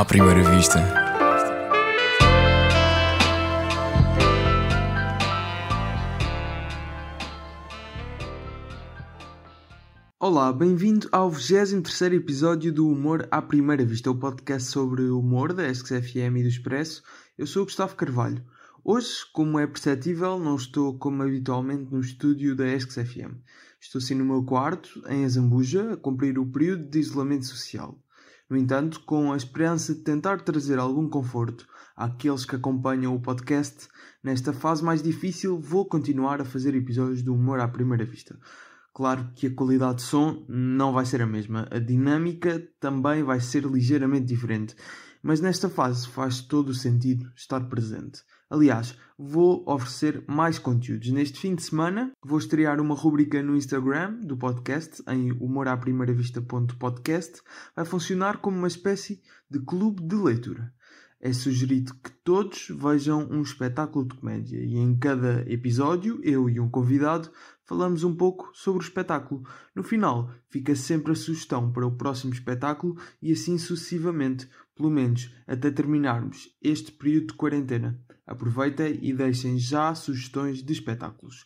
à primeira vista. Olá, bem-vindo ao 23 episódio do Humor à Primeira Vista, o podcast sobre humor da SXFM e do Expresso. Eu sou o Gustavo Carvalho. Hoje, como é perceptível, não estou como habitualmente no estúdio da SXFM. Estou sim no meu quarto, em Azambuja, a cumprir o período de isolamento social. No entanto, com a esperança de tentar trazer algum conforto àqueles que acompanham o podcast, nesta fase mais difícil vou continuar a fazer episódios do Humor à Primeira Vista. Claro que a qualidade de som não vai ser a mesma, a dinâmica também vai ser ligeiramente diferente, mas nesta fase faz todo o sentido estar presente. Aliás, vou oferecer mais conteúdos. Neste fim de semana vou estrear uma rubrica no Instagram do podcast, em humoraprimeira-vista.podcast. Vai funcionar como uma espécie de clube de leitura. É sugerido que todos vejam um espetáculo de comédia e em cada episódio, eu e um convidado falamos um pouco sobre o espetáculo. No final, fica sempre a sugestão para o próximo espetáculo e assim sucessivamente, pelo menos até terminarmos este período de quarentena. Aproveitem e deixem já sugestões de espetáculos.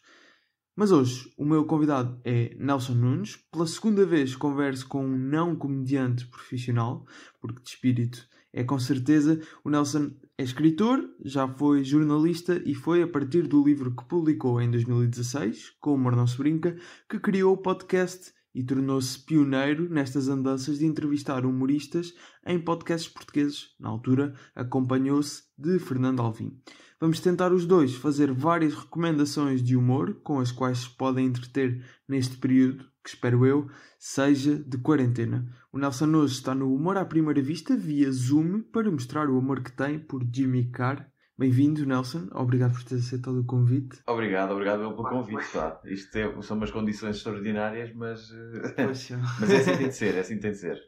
Mas hoje o meu convidado é Nelson Nunes. Pela segunda vez converso com um não comediante profissional, porque de espírito é com certeza. O Nelson é escritor, já foi jornalista e foi a partir do livro que publicou em 2016, Com o Humor Não Se Brinca, que criou o podcast e tornou-se pioneiro nestas andanças de entrevistar humoristas em podcasts portugueses. Na altura, acompanhou-se de Fernando Alvim. Vamos tentar os dois fazer várias recomendações de humor com as quais se podem entreter neste período, que espero eu seja de quarentena. O Nelson hoje está no Humor à Primeira Vista via Zoom para mostrar o amor que tem por Jimmy Carr. Bem-vindo, Nelson. Obrigado por ter aceitado o convite. Obrigado, obrigado pelo convite. Pá. Isto é, são umas condições extraordinárias, mas, é. mas é assim que tem de ser, é assim que tem de ser.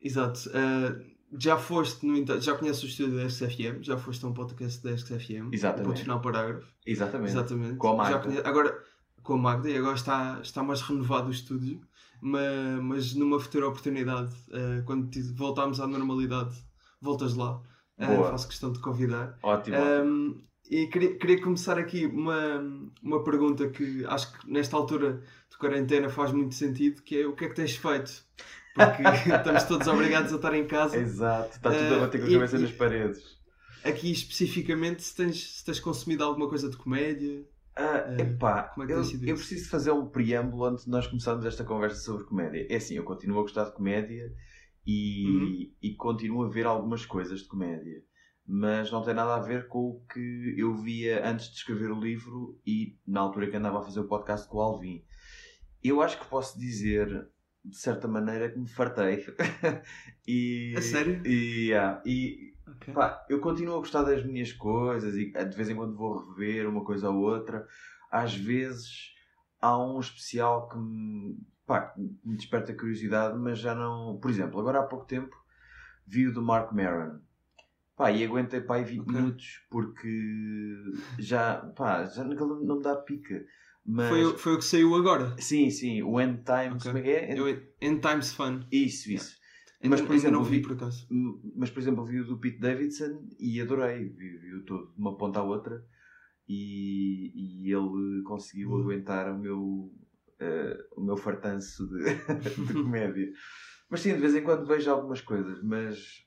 Exato. Uh, já foste, no entanto, já conheces o estúdio da SFM, já foste a um podcast da SFM. Exatamente. Ponto final parágrafo. Exatamente. Exatamente. Com a Magda. Já conhe- Agora, com a Magda, e agora está, está mais renovado o estúdio, mas, mas numa futura oportunidade, uh, quando te- voltarmos à normalidade, voltas lá. Uh, faço questão de convidar. Ótimo. Um, e queria, queria começar aqui uma, uma pergunta que acho que nesta altura de quarentena faz muito sentido, que é o que é que tens feito? Porque estamos todos obrigados a estar em casa. Exato, está tudo a bater com a e- cabeça nas paredes. Aqui especificamente se tens, se tens consumido alguma coisa de comédia. Ah, epá, como é que eu, sido eu preciso fazer um preâmbulo antes de nós começarmos esta conversa sobre comédia. É assim, eu continuo a gostar de comédia e, Uhum. e continuo a ver algumas coisas de comédia. Mas não tem nada a ver com o que eu via antes de escrever o livro e na altura que andava a fazer o podcast com o Alvin. Eu acho que posso dizer, de certa maneira, que me fartei. e, A sério? E, yeah, e Ok. Pá, eu continuo a gostar das minhas coisas e de vez em quando vou rever uma coisa ou outra. Às vezes há um especial que me, pá, me desperta curiosidade, mas já não. Por exemplo, agora há pouco tempo vi o do Mark Maron. Pá, e aguentei pá, aí 20 Ok. minutos porque já, pá, já naquele não me dá pica. Mas Foi, o- foi o que saiu agora. sim, sim, o End Times, Ok. como é que é? End Times Fun. Isso, isso. Ainda, Mas, por ainda exemplo, não vi vi- por acaso. Mas, por exemplo, vi o do Pete Davidson e adorei. Vi, vi o todo de uma ponta à outra e, e ele conseguiu Boa. aguentar o meu, eh, o meu fartanço de, de comédia. Mas sim, de vez em quando vejo algumas coisas, mas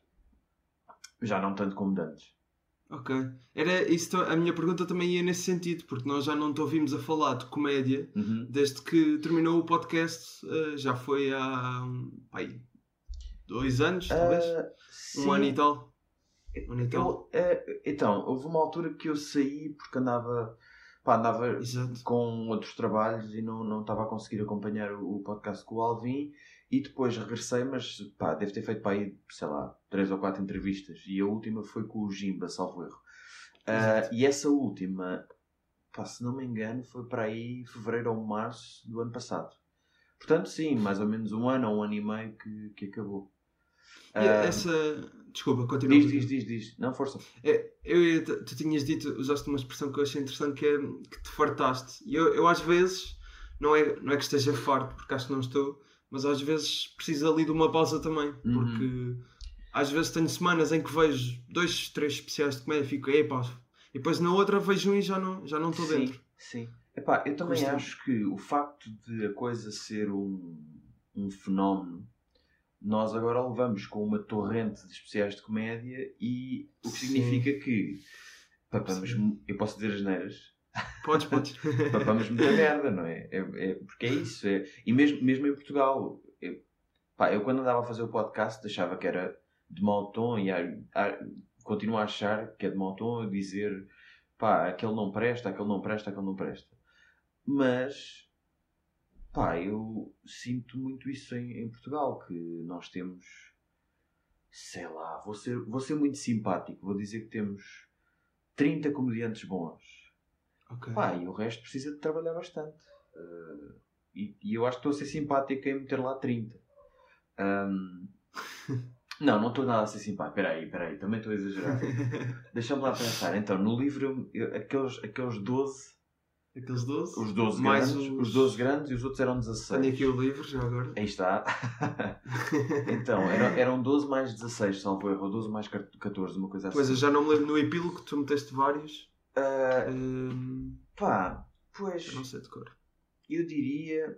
já não tanto como antes. Ok. Era isso, a minha pergunta também ia nesse sentido, porque nós já não te ouvimos a falar de comédia Uhum. desde que terminou o podcast. eh, já foi há um, pai, dois anos, talvez? Ah, um ano e tal. Um ano e tal. Eu, eh, então, houve uma altura que eu saí porque andava, pá, andava Exato. com outros trabalhos e não, não estava a conseguir acompanhar o, o podcast com o Alvin e depois regressei, mas pá, deve ter feito para aí, sei lá, três ou quatro entrevistas e a última foi com o Jimba, salvo erro. Exato. e essa última, pá, se não me engano, foi para aí fevereiro ou março do ano passado. Portanto, sim, mais ou menos um ano ou um ano e meio que, que acabou. E Ah, essa. Desculpa, continua. diz, diz, diz, diz. Não, força. É, eu, tu, tinhas dito, usaste uma expressão que eu achei interessante que é que te fartaste. E eu, eu às vezes, não é, não é que esteja farto, porque acho que não estou, mas às vezes preciso ali de uma pausa também, Uhum. porque às vezes tenho semanas em que vejo dois, três especiais de comédia e fico, epá, e depois na outra vejo um e já não já não estou dentro. Sim. Epá, eu também Custa-me. acho que o facto de a coisa ser um, um fenómeno, nós agora levamos com uma torrente de especiais de comédia e o que Sim. significa que papamos, Sim. eu posso dizer as neiras, Podes, podes. papamos muita merda, não é? É, é- porque é isso. É, e mesmo, mesmo em Portugal, eu, pá, eu quando andava a fazer o podcast achava que era de mau tom e a- a- continuo a achar que é de mau tom dizer pá, aquele não presta, aquele não presta, aquele não presta. Mas pá, eu sinto muito isso em, em Portugal, que nós temos sei lá, vou ser, vou ser muito simpático, vou dizer que temos 30 comediantes bons. Ok. Pá, e o resto precisa de trabalhar bastante. Uh, e, e eu acho que estou a ser simpático em meter lá 30. Um, não, não estou nada a ser simpático. Espera aí, espera aí, também estou a exagerar. Deixa-me lá pensar. Então, no livro, eu- aqueles, aqueles 12, Aqueles 12. os 12 Mais grandes, os- os 12 grandes e os outros eram 16. Tenho aqui o livro já agora. Aí está. então, eram, eram 12 mais 16, salvo erro, ou 12 mais 14, uma coisa assim. Pois eu já não me lembro no epílogo, tu meteste vários. Ah, Hum, pá, pois. eu não sei de cor. Eu diria.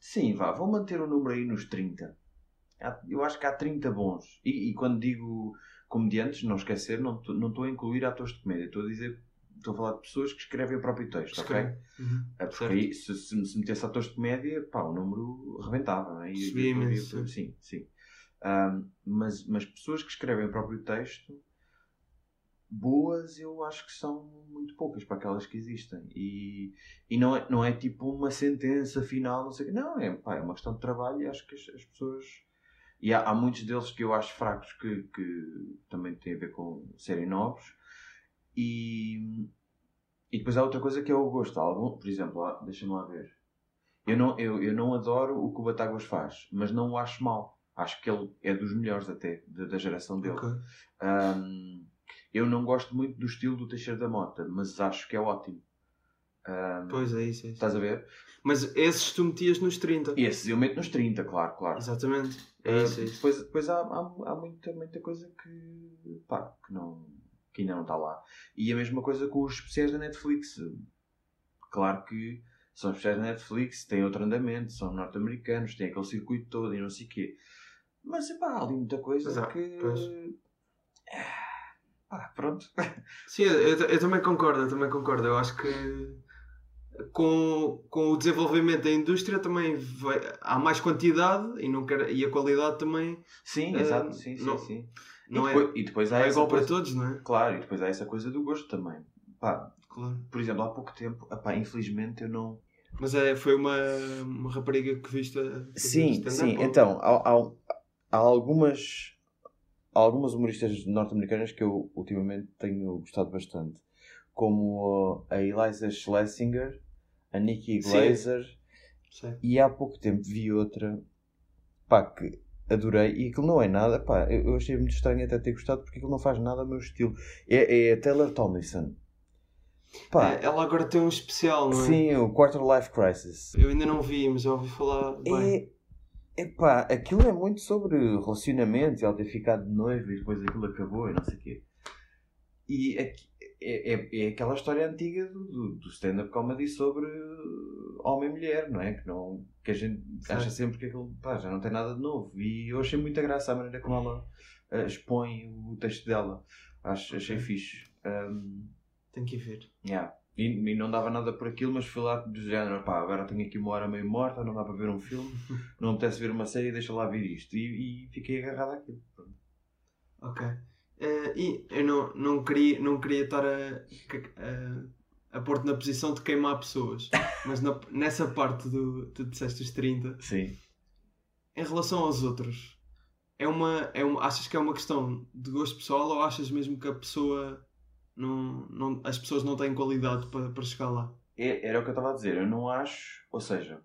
Sim, vá, vou manter o número aí nos 30. Há- Eu acho que há 30 bons. E, e quando digo comediantes, não esquecer, não estou a incluir atores de comédia. Estou a dizer. Estou a falar de pessoas que escrevem o próprio texto, ok? Escreve. Uhum. É porque aí, se, se, se metesse atores de comédia, pá, o número rebentava, não é? E- Subia imenso. Sim, sim. Ahm, mas, mas pessoas que escrevem o próprio texto, boas, eu acho que são muito poucas para aquelas que existem. E, e não, é, não é tipo uma sentença final, não sei o quê. Não, é, pá, é uma questão de trabalho e acho que as, as pessoas. E há, há muitos deles que eu acho fracos que, que também têm a ver com serem novos. E, e depois há outra coisa que é o gosto. Há Algum, por exemplo, deixa-me lá ver. Eu não, eu, eu não adoro o que o Batáguas faz, mas não o acho mal. Acho que ele é dos melhores até, da, da geração dele. Ok. Ahm, eu não gosto muito do estilo do Teixeira da Mota, mas acho que é ótimo. Ahm, Pois é isso, é isso. Estás a ver? Mas esses tu metias nos 30. Esses eu meto nos 30, claro, claro. Exatamente. É isso, é isso. Depois, depois há, há, há muita, muita coisa que, pá, que, não, que ainda não está lá. E a mesma coisa com os especiais da Netflix. Claro que são especiais da Netflix, têm outro andamento, são norte-americanos, têm aquele circuito todo e não sei o quê. Mas epá, há ali muita coisa há, que. pois. Pá, pronto. Sim, eu, eu- também concordo, eu também concordo. Eu acho que com, com o desenvolvimento da indústria também vai- há mais quantidade e, não quer, e a qualidade também Sim, Ah, exato, sim, sim, não- sim. Não e, é, depois, e depois há é igual coisa, para todos, não é? Claro, e depois há essa coisa do gosto também. Pá, Claro. por exemplo, há pouco tempo, epá, infelizmente eu não. Mas é, foi uma, uma rapariga que viste a fazer Sim, stand-up, sim. Então, há, há, há algumas, há algumas humoristas norte-americanas que eu ultimamente tenho gostado bastante. Como a Eliza Schlesinger, a Nikki Sim. Glazer Sim. e há pouco tempo vi outra pá, que adorei e aquilo não é nada, pá, eu, achei muito estranho até ter gostado porque aquilo não faz nada ao meu estilo. É, é a Taylor Tomlinson. Pá, É, Ela agora tem um especial, não é? sim, o Quarter Life Crisis. Eu ainda não vi, mas já ouvi falar bem. É, epá, aquilo é muito sobre relacionamento e ela ter ficado de noiva e depois aquilo acabou e não sei o quê. E é, é, é- é aquela história antiga do, do, stand-up comedy sobre homem e mulher, não é? Que, não, que a gente acha sempre que aquilo pá, já não tem nada de novo. E eu achei muita graça a maneira como ela eh, expõe o texto dela. Acho, achei fixe. Um, Tenho que ir ver. Yeah. E, e não dava nada por aquilo, mas fui lá do género, pá, agora tenho aqui uma hora meio morta, não dá para ver um filme, não me apetece ver uma série, deixa lá ver isto. E, e fiquei agarrado àquilo. Ok. Eh, e eu não, não, queria, não queria estar a, a, a pôr-te na posição de queimar pessoas, mas na- nessa parte do. Tu disseste os 30. Sim. Em relação aos outros, é uma, é uma, achas que é uma questão de gosto pessoal ou achas mesmo que a pessoa. Não, não, as pessoas não têm qualidade para, para chegar lá? É- Era o que eu estava a dizer, eu não acho, ou seja,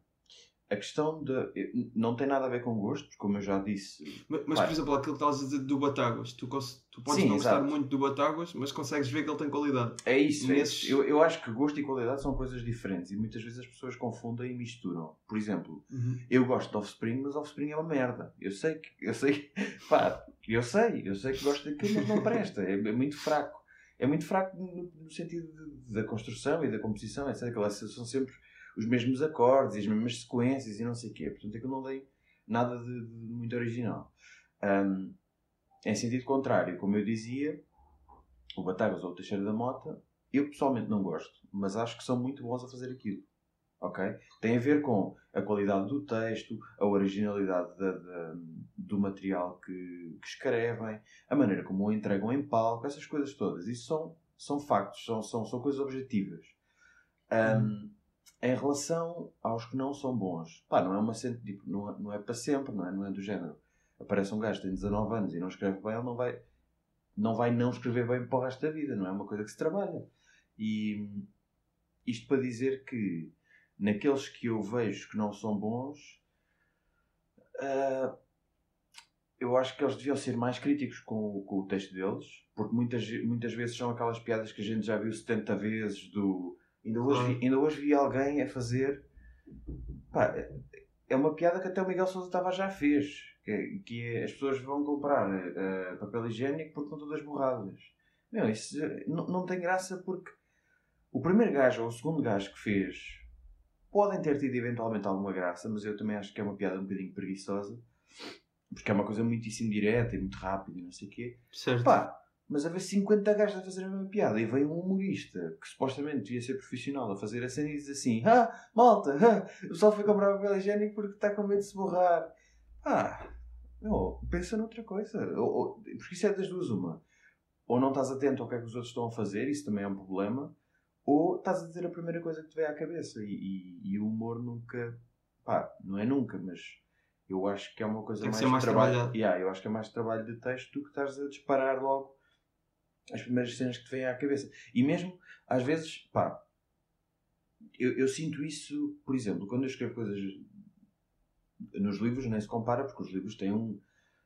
a questão de. Não tem nada a ver com gostos, como eu já disse. Mas, mas, por exemplo, aquilo que estavas a dizer do Batáguas, tu, tu podes Sim, não gostar exato. muito do Batáguas, mas consegues ver que ele tem qualidade. É isso, é Nesses- isso. Eu, eu acho que gosto e qualidade são coisas diferentes e muitas vezes as pessoas confundem e misturam. Por exemplo, eu gosto de Offspring, mas Offspring é uma merda. Eu sei que. Eu sei. Pá, Eu sei, eu sei que gosto daquilo, mas não presta. É, é muito fraco. É muito fraco no, no sentido de, da construção e da composição, etc. Aquelas são sempre os mesmos acordes e as mesmas sequências e não sei o quê. Portanto, aquilo não tem nada de, de muito original. Um, em sentido contrário, como eu dizia, o Batagas ou o Teixeira da Mota, eu pessoalmente não gosto, mas acho que são muito bons a fazer aquilo. Ok? Tem a ver com a qualidade do texto, a originalidade da, da, do material que, que, escrevem, a maneira como o entregam em palco, essas coisas todas. Isso são, são factos, são, são, são coisas objetivas. Um, hum. Em relação aos que não são bons, pá, não é uma tipo, não, é, não é para sempre, não é, não é do género. Aparece um gajo que tem 19 anos e não escreve bem, ele não vai não vai não escrever bem para o resto da vida, não é uma coisa que se trabalha. E isto para dizer que naqueles que eu vejo que não são bons, uh, eu acho que eles deviam ser mais críticos com, com, o texto deles, porque muitas, muitas vezes são aquelas piadas que a gente já viu 70 vezes do. Ainda hoje, vi, ainda hoje vi alguém a fazer. Pá, é uma piada que até o Miguel Sousa Tavares já fez. Que, que é, as pessoas vão comprar uh, papel higiênico porque estão todas borradas. Meu, isso não, não tem graça porque o primeiro gajo ou o segundo gajo que fez podem ter tido eventualmente alguma graça, mas eu também acho que é uma piada um bocadinho preguiçosa. Porque é uma coisa muitíssimo direta e muito rápida e não sei o quê. Certo. Pá, mas haver 50 gajos a fazer a mesma piada e veio um humorista que supostamente devia ser profissional a fazer a cena e diz assim: Ah, malta, ah, o pessoal foi comprar papel higiênico porque está com medo de se borrar. Ah, não, pensa noutra coisa. Ou, ou, porque isso é das duas uma. Ou não estás atento ao que é que os outros estão a fazer, isso também é um problema ou estás a dizer a primeira coisa que te vem à cabeça e, e, e, o humor nunca pá, não é nunca, mas eu acho que é uma coisa mais, mais trabalho yeah, eu acho que é mais trabalho de texto do que estás a disparar logo as primeiras cenas que te vêm à cabeça e mesmo às vezes pá eu, eu sinto isso por exemplo quando eu escrevo coisas nos livros nem se compara porque os livros têm um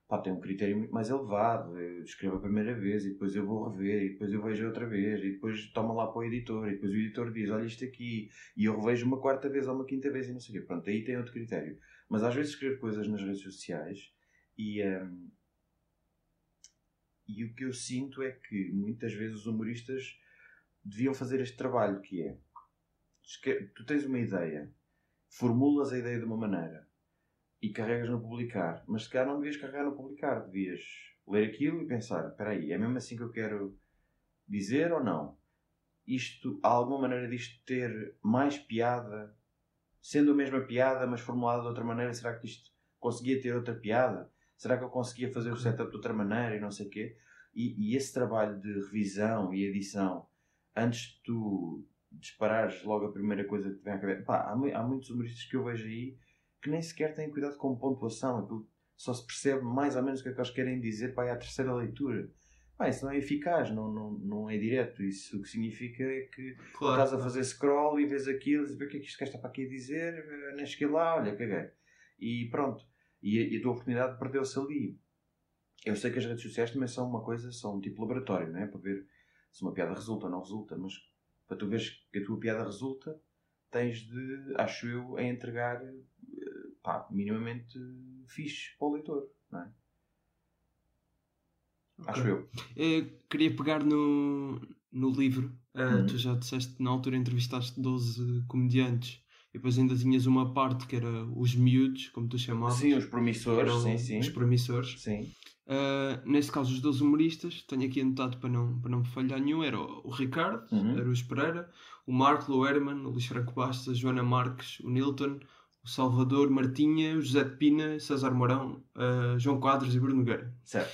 pá, tem um critério muito mais elevado. Eu escrevo a primeira vez e depois eu vou rever e depois eu vejo outra vez e depois toma lá para o editor e depois o editor diz: Olha isto aqui, e eu revejo uma quarta vez ou uma quinta vez e não sei o quê. Pronto, aí tem outro critério. Mas às vezes escrevo coisas nas redes sociais e. Um, e o que eu sinto é que muitas vezes os humoristas deviam fazer este trabalho que é tu tens uma ideia, formulas a ideia de uma maneira, e carregas no publicar. Mas se calhar não devias carregar no publicar, devias ler aquilo e pensar: espera aí, é mesmo assim que eu quero dizer ou não? Isto, há alguma maneira disto ter mais piada, sendo a mesma piada, mas formulada de outra maneira? Será que isto conseguia ter outra piada? Será que eu conseguia fazer o setup de outra maneira e não sei o quê? E, e esse trabalho de revisão e edição, antes de tu disparares logo a primeira coisa que te vem à cabeça, pá, há, há muitos humoristas que eu vejo aí que nem sequer têm cuidado com pontuação. Aquilo só se percebe mais ou menos o que é que eles querem dizer para a terceira leitura. Pá, isso não é eficaz, não, não, não é direto. Isso o que significa é que claro. estás a fazer scroll e vês aquilo e dizes o que é que isto está para aqui dizer, nem cheguei lá, olha, caguei. E pronto. E a, e a tua oportunidade perdeu-se ali. Eu sei que as redes sociais também são uma coisa, são um tipo laboratório, não é? Para ver se uma piada resulta ou não resulta, mas para tu veres que a tua piada resulta, tens de, acho eu, a entregar pá, minimamente fixe para o leitor, não é? Okay. Acho eu. eu. Queria pegar no, no livro. Uh, uhum. Tu já disseste na altura entrevistaste 12 comediantes e depois ainda tinhas uma parte que era os miúdos, como tu chamavas. Sim, os promissores, sim, sim. Os promissores. Sim. Uh, neste caso, os 12 humoristas, tenho aqui anotado para não, para não me falhar nenhum, era o, o Ricardo, uhum. era o Pereira, o Marco, o Herman, o Luís Franco Bastos, a Joana Marques, o Nilton, o Salvador Martinha, o José de Pina, César Mourão, uh, João Quadros e Bruno Nogueira. Certo.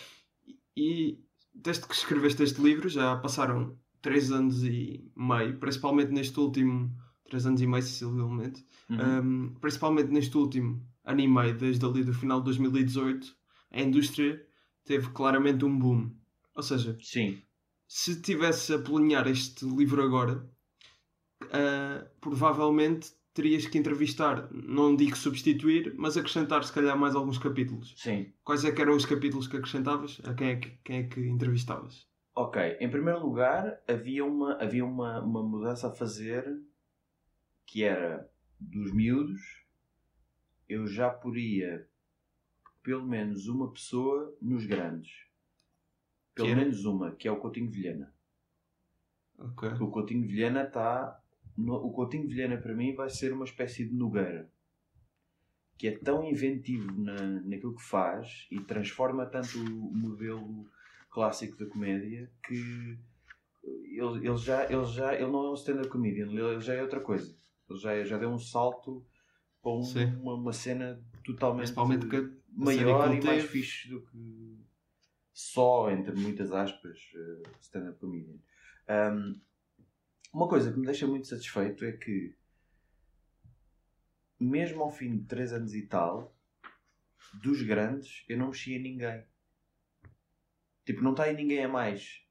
E desde que escreveste este livro já passaram três anos e meio, principalmente neste último. Três anos e meio, sensivelmente. Uhum. Um, principalmente neste último ano e meio, desde ali do final de 2018, a indústria teve claramente um boom. Ou seja, Sim. se tivesse a planear este livro agora, uh, provavelmente terias que entrevistar, não digo substituir, mas acrescentar se calhar mais alguns capítulos. Sim. Quais é que eram os capítulos que acrescentavas? A quem é que, quem é que entrevistavas? Ok, em primeiro lugar havia uma, havia uma, uma mudança a fazer que era dos miúdos, eu já podia pelo menos uma pessoa nos grandes. Pelo Que é? menos uma, que é o Coutinho Vilhena. Ok. Porque o Coutinho Vilhena está. O Coutinho Vilhena para mim vai ser uma espécie de Nogueira. Que é tão inventivo na, naquilo que faz e transforma tanto o modelo clássico da comédia que ele, ele já, ele já ele não é um stand-up comedian, ele já é outra coisa. Já, já deu um salto para um- uma, uma cena totalmente Principalmente que a- maior e mais fixe do que só, entre muitas aspas, eh, stand-up comedian. Um, uma coisa que me deixa muito satisfeito é que, mesmo ao fim de 3 anos e tal, dos grandes, eu não mexia ninguém. Tipo, não está aí ninguém a mais.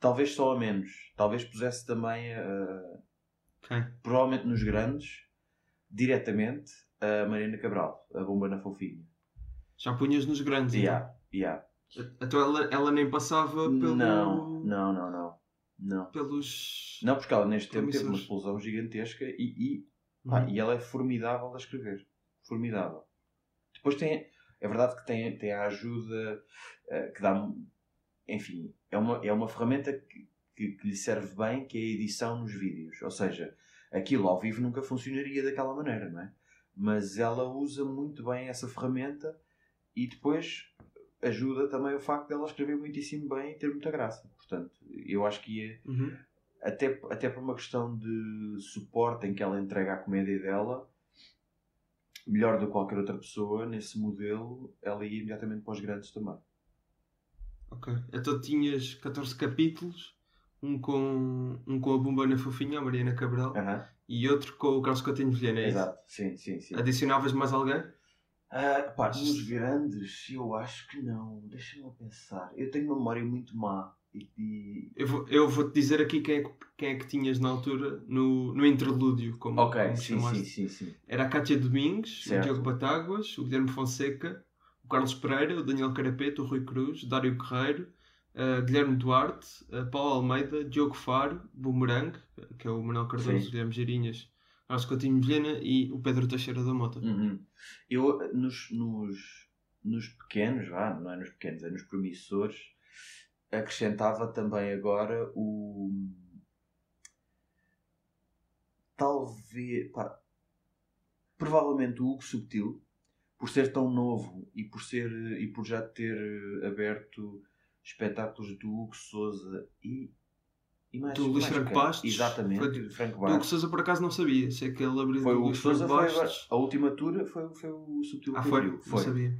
Talvez só a menos. Talvez pusesse também, Quem? Provavelmente nos grandes, diretamente, a Mariana Cabral, a bomba na fofinha. Já punhas nos grandes. então? Yeah, yeah. Então ela, ela nem passava pelo... Não, não, não, não. Não. pelos. Não, porque ela neste tempo teve uma explosão gigantesca e, e, pá, Uhum. e ela é formidável a escrever. Formidável. Depois tem. É verdade que tem, tem a ajuda eh, que dá. Enfim, é uma, é uma ferramenta que, que, que lhe serve bem, que é a edição nos vídeos. Ou seja, aquilo ao vivo nunca funcionaria daquela maneira, não é? Mas ela usa muito bem essa ferramenta e depois ajuda também o facto dela escrever muitíssimo bem e ter muita graça. Portanto, eu acho que ia Uhum. até, até por uma questão de suporte em que ela entrega a comédia dela, melhor do que qualquer outra pessoa, nesse modelo, ela ia imediatamente para os grandes também. Ok. Então tinhas 14 capítulos, um com, um com a Bombana Fofinha, a Mariana Cabral, e outro com o Carlos Coutinho Vilhena, é isso? Exato, sim, sim, sim. Adicionavas mais alguém? Ah, pá, nos grandes, eu acho que não. Deixa-me pensar. Eu tenho uma memória muito má. E, Eu vou- eu vou-te dizer aqui quem é, que, quem é que tinhas na altura no, no interlúdio, como, Ok, como sim, sim, sim, sim. Era a Cátia Domingos, Certo. o Diogo Batáguas, o Guilherme Fonseca, o Carlos Pereira, o Daniel Carapeto, o Rui Cruz, Dário Guerreiro, eh, Guilherme Duarte, eh, Paulo Almeida, Diogo Faro, Boomerang, que é o Manuel Cardoso, Sim. Guilherme Girinhas, Carlos Coutinho Vilhena e o Pedro Teixeira da Mota. Uhum. Eu, nos, nos, nos pequenos, vá, não é nos pequenos, é nos promissores, acrescentava também agora o. Talvez. pá, provavelmente o Hugo Subtil, por ser tão novo e por, ser, e por já ter aberto espetáculos do Hugo Souza e. e mais, Do Luís Franco? Bastos? Exatamente, Foi do Franco Do Hugo Bastos. Sousa por acaso não sabia, sei que ele abriu Foi o Hugo Souza, foi. Bastos. A última tour foi, foi o Subtil Ah, que foi? abriu. Não sabia.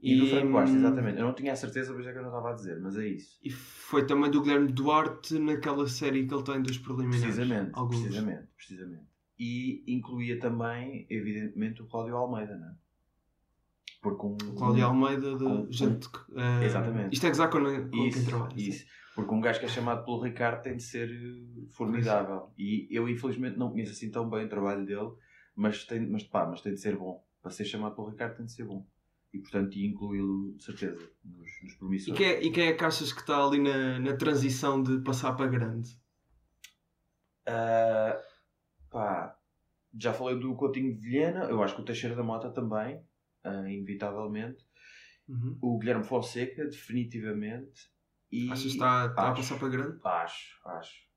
E, do Franco Bastos, hum, exatamente. Eu não tinha a certeza, mas é que eu não estava a dizer, mas é isso. E foi também do Guilherme Duarte naquela série que ele tem dos preliminares. Precisamente, Alguns. precisamente, precisamente. E incluía também, evidentemente, o Cláudio Almeida, não é? Porque um. O Cláudio Almeida de com- gente que, eh, Exatamente. Isto é gozar com, com quem Isso, trabalha. sim. isso. Porque um gajo que é chamado pelo Ricardo tem de ser eh, formidável. E eu, infelizmente, não conheço assim tão bem o trabalho dele, mas tem, mas, pá, mas tem de ser bom. Para ser chamado pelo Ricardo tem de ser bom. E, portanto, incluí-lo, de certeza, nos, nos E, promissores. quem é, e quem é que achas que está ali na, na transição de passar para grande? Ah, pá, já falei do Coutinho de Vilhena, eu acho que o Teixeira da Mota também, ah, inevitavelmente. Uhum. O Guilherme Fonseca, definitivamente. E Achas que está, está a acho. passar para grande? Acho, acho.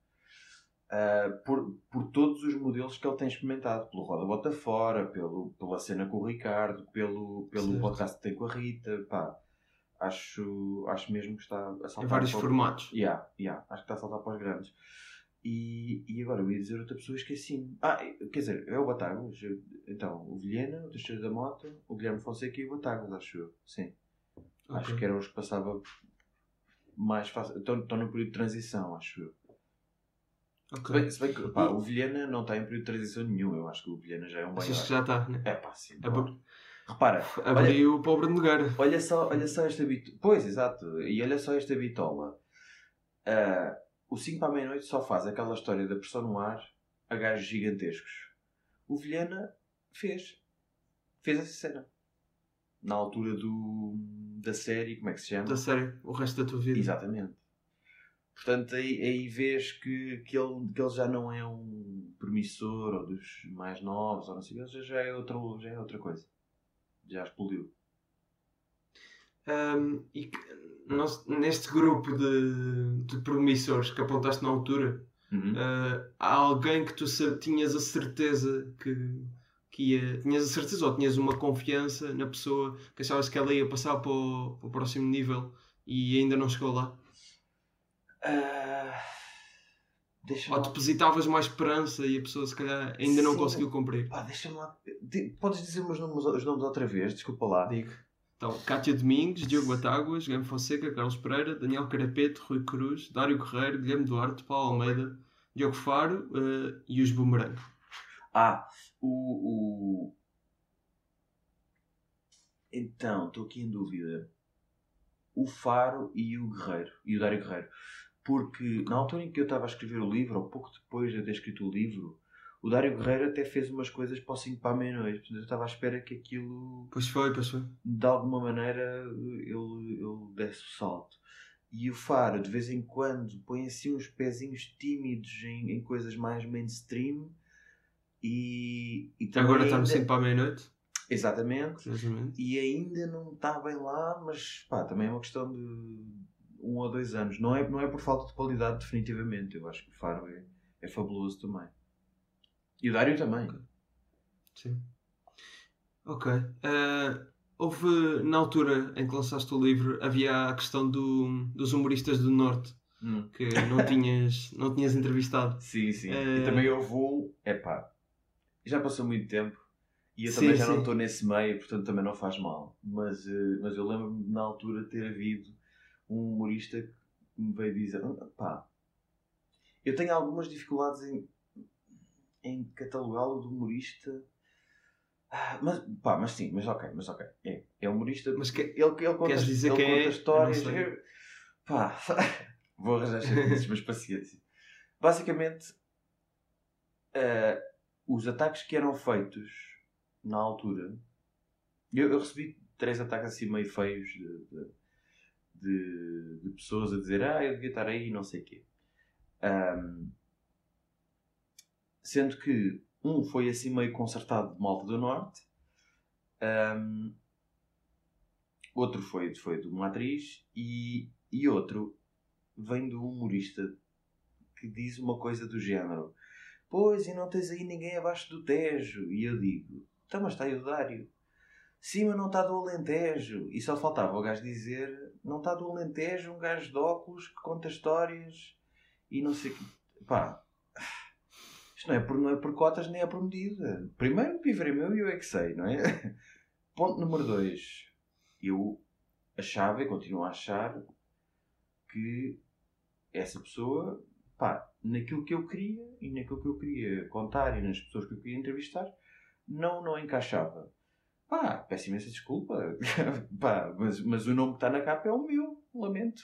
Ah, por, por todos os modelos que ele tem experimentado, pelo Roda Bota Fora, pelo, pela cena com o Ricardo, pelo, pelo Certo. podcast que tem com a Rita, pá, acho, acho mesmo que está a saltar Em vários para formatos. Yeah, yeah, acho que está a saltar para os grandes. E, e agora eu ia dizer outra pessoa, esqueci-me. Ah, quer dizer, é o Batagas. Então, o Vilhena, o Teixeira da Mota, o Guilherme Fonseca e o Batagas, acho eu. Sim. Acho Ok. que eram os que passava mais fácil. Estão, estão no período de transição, acho eu. Se Ok. bem, se bem que pá, o Vilhena não está em período de transição nenhum. Eu acho que o Vilhena já é um maior. Achas que já está, né? É pá, sim. É por- Repara, olha, Abriu o pobre Nogueira. olha, só, olha só esta bitola. Pois, exato. E olha só esta bitola. Ah, o 5 para a meia-noite só faz aquela história da pressão no ar a gajos gigantescos. O Vilhena fez. Fez essa cena. Na altura do, da série, como é que se chama? Da série, o resto da tua vida. Exatamente. Portanto, aí, aí vês que, que, ele, que ele já não é um promissor ou dos mais novos, ou não sei ele já, já, é outro, já é outra coisa. Já explodiu. Um, e que nós, neste grupo de, de promissores que apontaste na altura, Uhum. uh, há alguém que tu tinhas a certeza que, que ia. Tinhas a certeza ou tinhas uma confiança na pessoa que achavas que ela ia passar para o, para o próximo nível e ainda não chegou lá? Ah, Deixa-me Ou depositavas mais esperança e a pessoa se calhar ainda não Sim. conseguiu cumprir? Pá, deixa-me lá. Podes dizer os nomes, os nomes outra vez? Desculpa lá. Digo. Então, Cátia Domingues, Diogo Batáguas, Guilherme Fonseca, Carlos Pereira, Daniel Carapeto, Rui Cruz, Dário Guerreiro, Guilherme Duarte, Paulo Almeida, Diogo Faro eh, e os Boomerang. Ah, o. o... Então, estou aqui em dúvida. O Faro e o Guerreiro. E o Dário Guerreiro. Porque na altura em que eu estava a escrever o livro, ou pouco depois de eu ter escrito o livro, o Dário Guerreiro até fez umas coisas para o 5 para a meia-noite. Portanto, eu estava à espera que aquilo Pois foi, pois foi. de alguma maneira ele, ele desse o salto. E o Faro, de vez em quando, põe assim uns pezinhos tímidos em, em coisas mais mainstream. E, e Agora está no ainda- 5 para a meia-noite. Exatamente. Curiosamente. E ainda não está bem lá, mas pá, também é uma questão de um ou dois anos. Não é, não é por falta de qualidade, definitivamente. Eu acho que o Faro é, é fabuloso também. E o Dário também. Sim. Ok. Eh, houve, na altura em que lançaste o livro, havia a questão do, dos humoristas do Norte Hum. que não tinhas, não tinhas entrevistado. Sim, sim. Eh, E também houve um. Epá, já passou muito tempo e eu Sim, também já sim. não estou nesse meio, portanto também não faz mal. Mas, eh, mas eu lembro-me na altura ter havido um humorista que me veio dizer: "Ah, pá, eu tenho algumas dificuldades em, em catalogá-lo de humorista. Ah, mas, pá, mas sim, mas ok, mas ok. É, é humorista. Mas que- ele, ele conta, queres dizer ele quem conta é? Histórias. eu- pá, vou arranjar chatices, mas paciência. Basicamente, eh, os ataques que eram feitos na altura, eu, eu recebi três ataques assim meio feios de, de, de- de pessoas a dizer ah, eu devia estar aí e não sei o quê. Ahm, sendo que um foi assim meio consertado de Malta do Norte, ahm, outro foi, foi de uma atriz e, e outro vem um humorista que diz uma coisa do género Pois, e não tens aí ninguém abaixo do Tejo. E eu digo, então mas está aí o Dário. Sim, mas não está do Alentejo. E só faltava o gajo dizer, não está do Alentejo um gajo de óculos que conta histórias e não sei o que. Pá, isto não é, por, não é por cotas nem é por medida. Primeiro, o piver é meu e eu é que sei, não é? Ponto número dois. Eu achava e continuo a achar que essa pessoa, pá, naquilo que eu queria e naquilo que eu queria contar e nas pessoas que eu queria entrevistar, não, não encaixava. Pá, peço imensa desculpa. Pá, mas, mas o nome que está na capa é o meu. Lamento.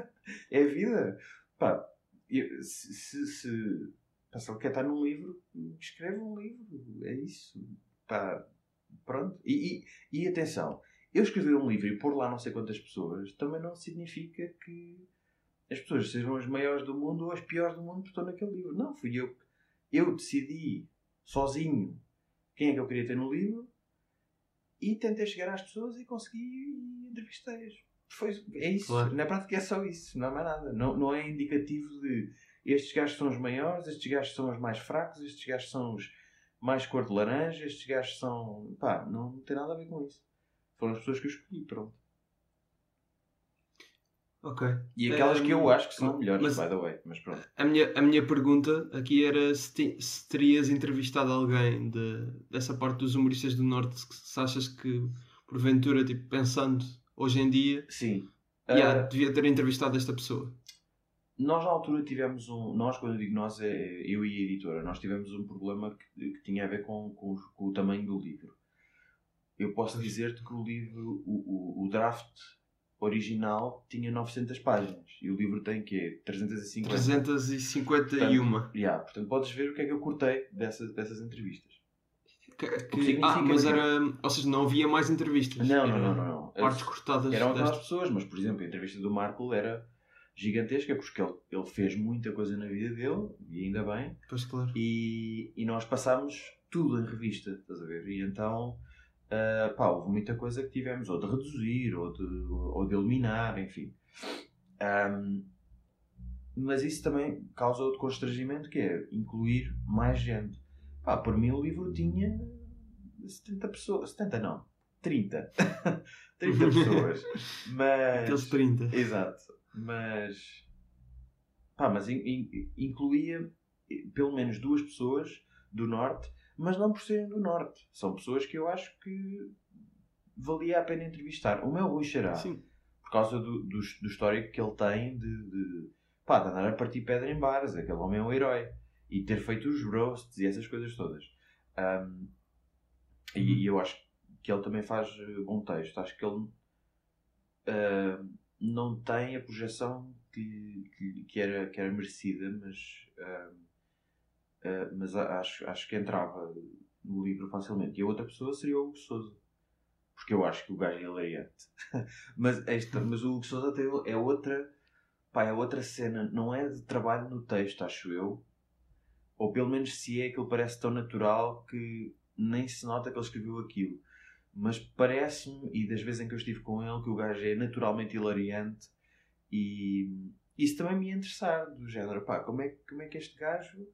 é a vida. Pá, eu- se, se, se, se ele quer estar num livro, escreve um livro. É isso. Pá, pronto. E, e, e atenção, eu escrever um livro e pôr lá não sei quantas pessoas também não significa que as pessoas sejam as maiores do mundo ou as piores do mundo por estou naquele livro. Não, fui eu. que- Eu decidi sozinho quem é que eu queria ter no livro e tentei chegar às pessoas e consegui e entrevistei-as. Foi, é isso. Claro. Na prática é só isso, não é mais nada. Não, não é indicativo de estes gajos são os maiores, estes gajos são os mais fracos, estes gajos são os mais cor de laranja, estes gajos são. pá, não tem nada a ver com isso. Foram as pessoas que eu escolhi, pronto. Ok. E aquelas que eu Hum, acho que são melhores, mas- by the way, mas pronto. A minha, a minha pergunta aqui era se, se terias entrevistado alguém de, dessa parte dos humoristas do Norte, se, se achas que, porventura, tipo, pensando hoje em dia, Sim. yeah, Ah, devia ter entrevistado esta pessoa. Nós na altura tivemos um. Nós, quando eu digo nós, é eu e a editora, nós tivemos um problema que, que tinha a ver com, com, com o tamanho do livro. Eu posso dizer-te que o livro, o, o, o draft original tinha 900 páginas e o livro tem quê? 350. 351. Yeah, portanto, podes ver o que é que eu cortei dessas, dessas entrevistas. Que- que- que ah, mas que- era. Ou seja, não havia mais entrevistas. Não, não, não, não. não. Partes cortadas. Eram aquelas pessoas, mas por exemplo, a entrevista do Marco era gigantesca porque ele, ele fez muita coisa na vida dele e ainda bem. Pois claro. e, e nós passámos tudo em revista, estás a ver? E então uh, pá, houve muita coisa que tivemos ou de reduzir ou de, ou de eliminar, enfim. Um, mas isso também causa outro constrangimento que é incluir mais gente. Pá, por mim o livro tinha 70 pessoas, 70 não, 30. 30 pessoas. Mas. Aqueles 30. Exato. Mas. Pá, mas in, in, incluía pelo menos duas pessoas do Norte, mas não por serem do Norte. São pessoas que eu acho que valia a pena entrevistar. O meu Rui Xará, Sim. por causa do, do, do histórico que ele tem de, de, pá, de andar a partir pedra em bares, aquele homem é um herói. E ter feito os roasts e essas coisas todas. Um, e, e eu acho que ele também faz bom texto. Acho que ele uh, não tem a projeção que, que, que, era, que era merecida, mas, uh, uh, mas acho, acho que entrava no livro facilmente. E a outra pessoa seria o Hugo Souza. Porque eu acho que o gajo é hilariante. mas, esta, mas o Hugo Souza tem, é outra. Pá, é outra cena. Não é de trabalho no texto, acho eu. Ou pelo menos se é, aquilo parece tão natural que nem se nota que ele escreveu aquilo. Mas parece-me, e das vezes em que eu estive com ele, que o gajo é naturalmente hilariante e isso também me ia interessar, do género, pá, como é, como é que este gajo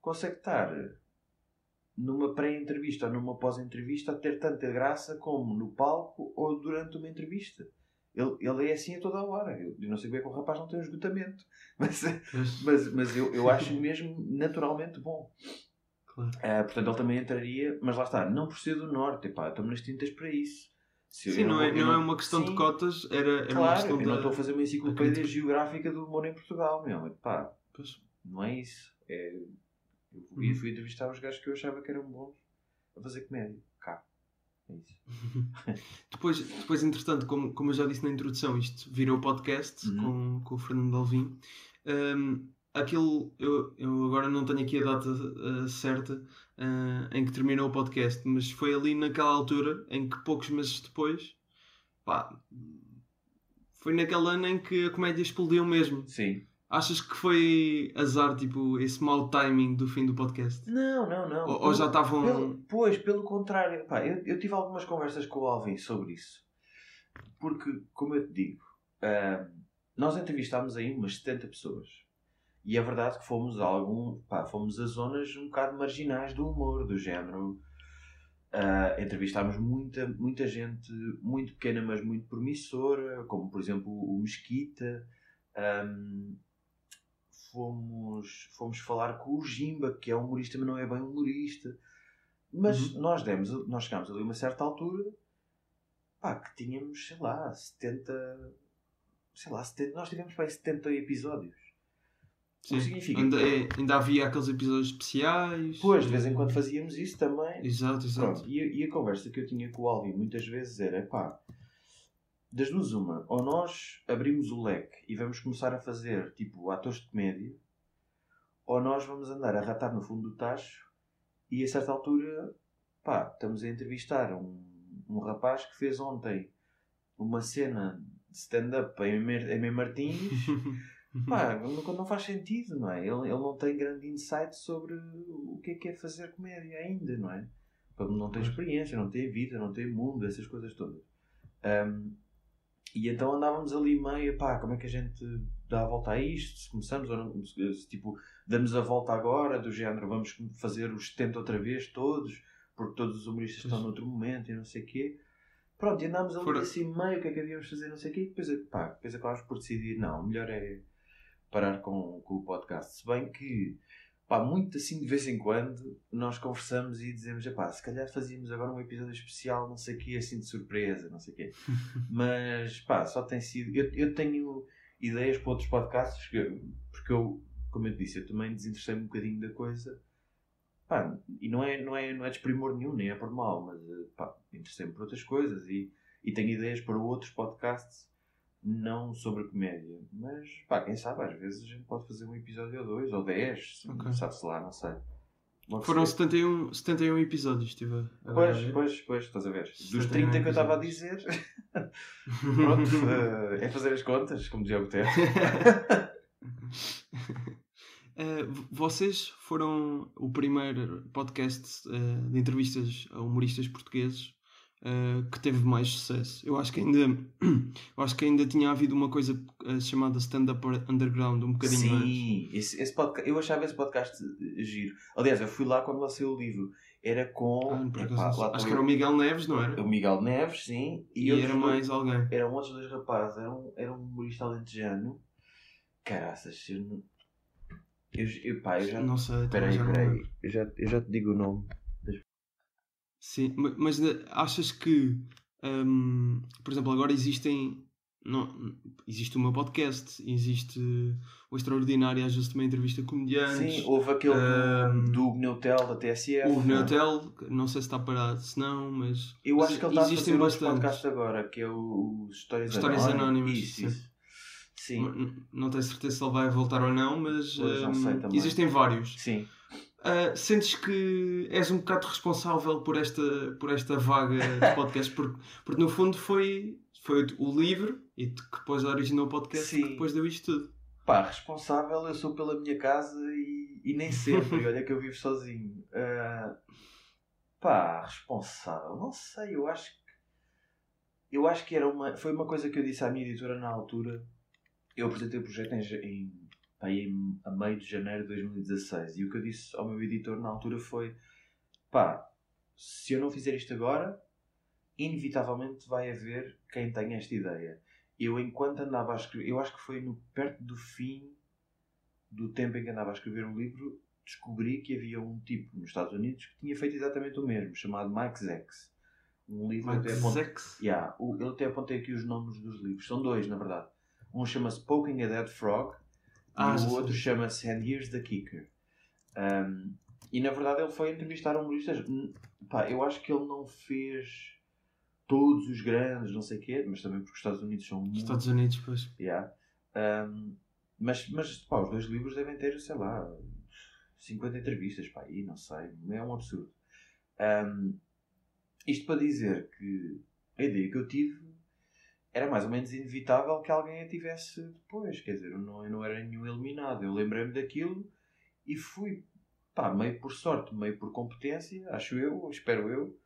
consegue estar numa pré-entrevista ou numa pós-entrevista a ter tanta graça como no palco ou durante uma entrevista. Ele, ele é assim a toda a hora. Eu, eu não sei bem que o rapaz não tem um esgotamento, mas, mas, mas eu, eu acho mesmo naturalmente bom. Claro. Uh, portanto, ele também entraria, mas lá está, não por ser do Norte, epá, estamos nas tintas para isso. Se Sim, não, é, não, não, é uma questão sim. de cotas, era, claro, uma questão eu não estou a fazer uma enciclopédia geográfica do humor em Portugal, meu. Epá, pois. não é isso. É, eu fui, uhum. fui entrevistar os gajos que eu achava que eram bons a fazer comédia. Cá. É isso. depois, depois, entretanto, como, como eu já disse na introdução, isto virou podcast uhum. com, com o Fernando Alvim. Um, aquilo, eu, eu agora não tenho aqui a data uh, certa uh, em que terminou o podcast, mas foi ali naquela altura em que poucos meses depois, pá, foi naquele ano em que a comédia explodiu mesmo. Sim. Achas que foi azar, tipo, esse mau timing do fim do podcast? Não, não, não. Ou, ou já estavam. Pelo, pois, pelo contrário. Pá, eu, eu tive algumas conversas com o Alvin sobre isso. Porque, como eu te digo, uh, nós entrevistámos aí umas 70 pessoas. E é verdade que fomos a algum, pá, fomos a zonas um bocado marginais do humor, do género. Uh, entrevistámos muita, muita gente muito pequena, mas muito promissora, como por exemplo o Mesquita. Um, fomos, fomos falar com o Jimba, que é humorista, mas não é bem humorista. Mas uhum. nós demos, nós chegámos ali a uma certa altura, pá, que tínhamos, sei lá, 70, sei lá, 70, nós tivemos para 70 episódios. Sim. significa ainda, é, ainda havia aqueles episódios especiais. Pois, de vez em quando fazíamos isso também. Exato, exato. Pronto, e, e, a conversa que eu tinha com o Alvin muitas vezes era: pá, das duas, uma, ou nós abrimos o leque e vamos começar a fazer tipo atores de comédia, ou nós vamos andar a ratar no fundo do tacho e a certa altura, pá, estamos a entrevistar um, um rapaz que fez ontem uma cena de stand-up em M. Martins. Pá, não, não faz sentido, não é? Ele, ele não tem grande insight sobre o que é que é fazer comédia ainda, não é? Não tem experiência, não tem vida, não tem mundo, essas coisas todas. Um, e então andávamos ali meio, pá, como é que a gente dá a volta a isto? Se começamos ou não, se, tipo, damos a volta agora, do género, vamos fazer os 70 outra vez todos, porque todos os humoristas estão noutro momento e não sei o quê. Pronto, e andámos ali assim meio, o que é que havíamos fazer, não sei o quê, e depois, pá, depois acabámos por decidir, não, melhor é parar com, com o podcast. Se bem que, pá, muito assim de vez em quando, nós conversamos e dizemos, pá, se calhar fazíamos agora um episódio especial, não sei o quê, assim de surpresa, não sei o quê. Mas, pá, só tem sido. Eu, eu tenho ideias para outros podcasts, porque eu, como eu disse, eu também desinteressei-me um bocadinho da coisa. Pá, e não é, não, é, não é desprimor nenhum, nem é por mal, mas, pá, interessei-me por outras coisas e, e tenho ideias para outros podcasts não sobre comédia, mas pá, quem sabe, às vezes a gente pode fazer um episódio ou dois, ou dez, okay. sabe-se lá, não sei. Foram 71, 71 episódios, estive a Pois, pois, pois, estás a ver. Dos 30 que eu estava a dizer, pronto, uh, é fazer as contas, como dizia o Guterres. uh, vocês foram o primeiro podcast uh, de entrevistas a humoristas portugueses uh, que teve mais sucesso. Eu acho que ainda eu acho que ainda tinha havido uma coisa uh, chamada Stand Up Underground um bocadinho Sim, antes. esse, esse podcast, eu achava esse podcast giro. Aliás, eu fui lá quando lancei o livro. Era com. Ah, epá, acho que era o. Miguel Neves, não era? O Miguel Neves, sim. E, outros era dois- mais alguém. Eram outros dois rapazes. Era um, era um humorista alentejano. Caraças, eu não. Eu, eu, pá, eu já. Não sei. Espera também aí, já não espera lembro. aí. Eu já, eu já te digo o nome. Sim, ma- mas eh, achas que, hum, por exemplo, agora existem. Não, existe o meu podcast, existe o Extraordinário, às vezes também entrevista comediantes. Sim, houve aquele do- Ahm, do Neutel da TSF. O é? Neutel, não sei se está parado, se não, mas. Eu acho que ele está a fazer outro bastantes. podcast agora, que é o, o Histórias, Histórias Anónimas, Isso, sim. isso. Sim, N- Não tenho certeza se ele vai voltar ou não, mas não hum, existem vários. sim. Ah, sentes que és um bocado responsável por esta, por esta vaga de podcast, porque, porque no fundo foi, foi o livro e que depois originou o podcast Sim. que depois deu isto tudo. Pá, responsável eu sou pela minha casa e, e nem sempre. olha que eu vivo sozinho. Ah, pá, responsável, não sei, eu acho que. Eu acho que era uma. Foi uma coisa que eu disse à minha editora na altura. Eu apresentei o projeto em, em, em a meio de janeiro de 2016 e o que eu disse ao meu editor na altura foi: pá, se eu não fizer isto agora, inevitavelmente vai haver quem tenha esta ideia. Eu, enquanto andava a escrever, eu acho que foi no, perto do fim do tempo em que andava a escrever o livro, descobri que havia um tipo nos Estados Unidos que tinha feito exatamente o mesmo, chamado Mike Zex. Um livro Mike até apontei- Zex? Yeah, eu até apontei aqui os nomes dos livros. São dois, na verdade. Um chama-se Poking a Dead Frog Ah, e o outro chama-se And Here's the Kicker. Um, e na verdade ele foi entrevistar humoristas. Hum, Pá, eu acho que ele não fez todos os grandes, não sei o quê, mas também porque os Estados Unidos são muito Estados Unidos, pois. Yeah. Um, mas, mas pá, os dois livros devem ter, sei lá, 50 entrevistas, pá, aí não sei, é um absurdo. Um, isto para dizer que a ideia que eu tive era mais ou menos inevitável que alguém a tivesse depois, quer dizer, eu não, eu não era nenhum eliminado. Eu lembrei-me daquilo e fui, pá, meio por sorte, meio por competência, acho eu, espero eu,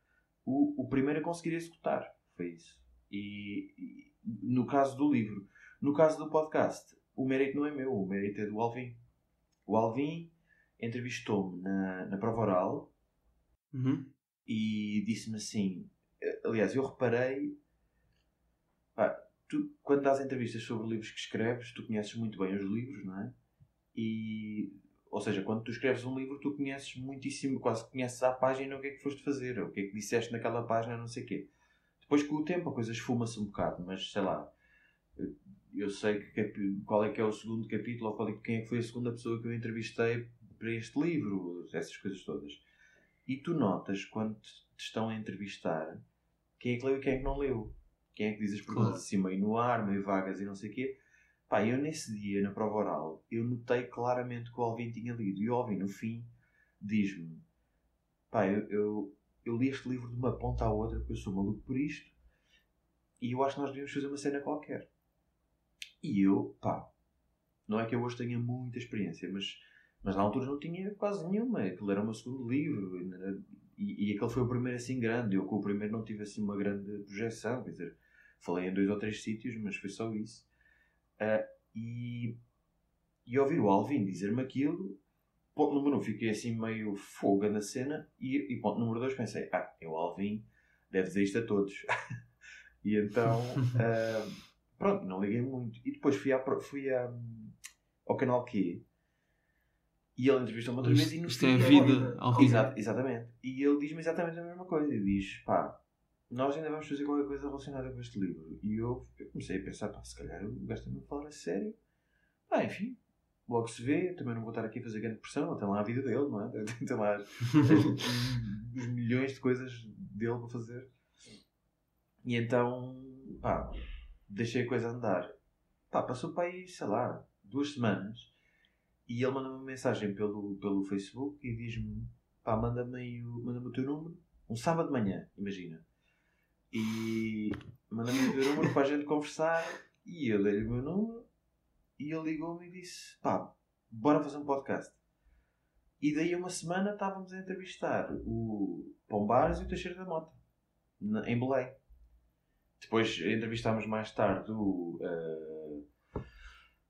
o, o primeiro a conseguir executar. Foi isso. E, e no caso do livro, no caso do podcast, o mérito não é meu, o mérito é do Alvin. O Alvin entrevistou-me na, na prova oral Uhum. e disse-me assim: eh, aliás, eu reparei, tu, quando dás entrevistas sobre livros que escreves, tu conheces muito bem os livros, não é? E, ou seja, quando tu escreves um livro, tu conheces muitíssimo, quase conheces à página o que é que foste fazer, o que é que disseste naquela página, não sei o quê. Depois, com o tempo, a coisa esfuma-se um bocado, mas sei lá, eu- sei que qual é que é o segundo capítulo, ou qual é, quem é que foi a segunda pessoa que eu entrevistei para este livro, essas coisas todas. E tu notas quando te estão a entrevistar quem é que leu e quem é que não leu. Quem é que diz as perguntas Claro. assim meio no ar, meio vagas e não sei o quê. Pá, eu nesse dia, na prova oral, eu notei claramente que o Alvin tinha lido. E o Alvin, no fim, diz-me: pá, eu, eu, eu li este livro de uma ponta à outra porque eu sou maluco por isto e eu acho que nós devíamos fazer uma cena qualquer. E eu, pá, não é que eu hoje tenha muita experiência, mas, mas na altura não tinha quase nenhuma. Aquilo era o meu segundo livro e, e, e aquele foi o primeiro assim grande. Eu com o primeiro não tive assim uma grande projeção, quer dizer, falei em dois ou três sítios, mas foi só isso. Ah, e, e ouvir o Alvin dizer-me aquilo, ponto número um, fiquei assim meio fogo na cena, e, e ponto número dois, pensei, ah, é o Alvin, deve dizer isto a todos. e então, ah, pronto, não liguei muito. E depois fui, à, fui à, ao canal Q, e ele entrevistou-me outra vez, e no Isto é vida ao. Exato, exatamente. E ele diz-me exatamente a mesma coisa. Ele diz, pá, nós ainda vamos fazer qualquer coisa relacionada com este livro. E eu, comecei a pensar, pá, se calhar o gajo também falar a sério. Pá, enfim, logo se vê. Também não vou estar aqui a fazer grande pressão. Tem lá a vida dele, não é? Tem lá os milhões de coisas dele para fazer. E então, pá, deixei a coisa andar. Pá, passou para aí, sei lá, duas semanas. E ele manda-me uma mensagem pelo, pelo Facebook e diz-me: pá, manda-me manda o teu número. Um sábado de manhã, imagina. E manda-me o teu número para a gente conversar. E eu dei-lhe o meu número. E ele ligou-me e disse: pá, bora fazer um podcast. E daí uma semana estávamos a entrevistar o Pombares e o Teixeira da Mota. em Belém. Depois entrevistámos mais tarde o, eh,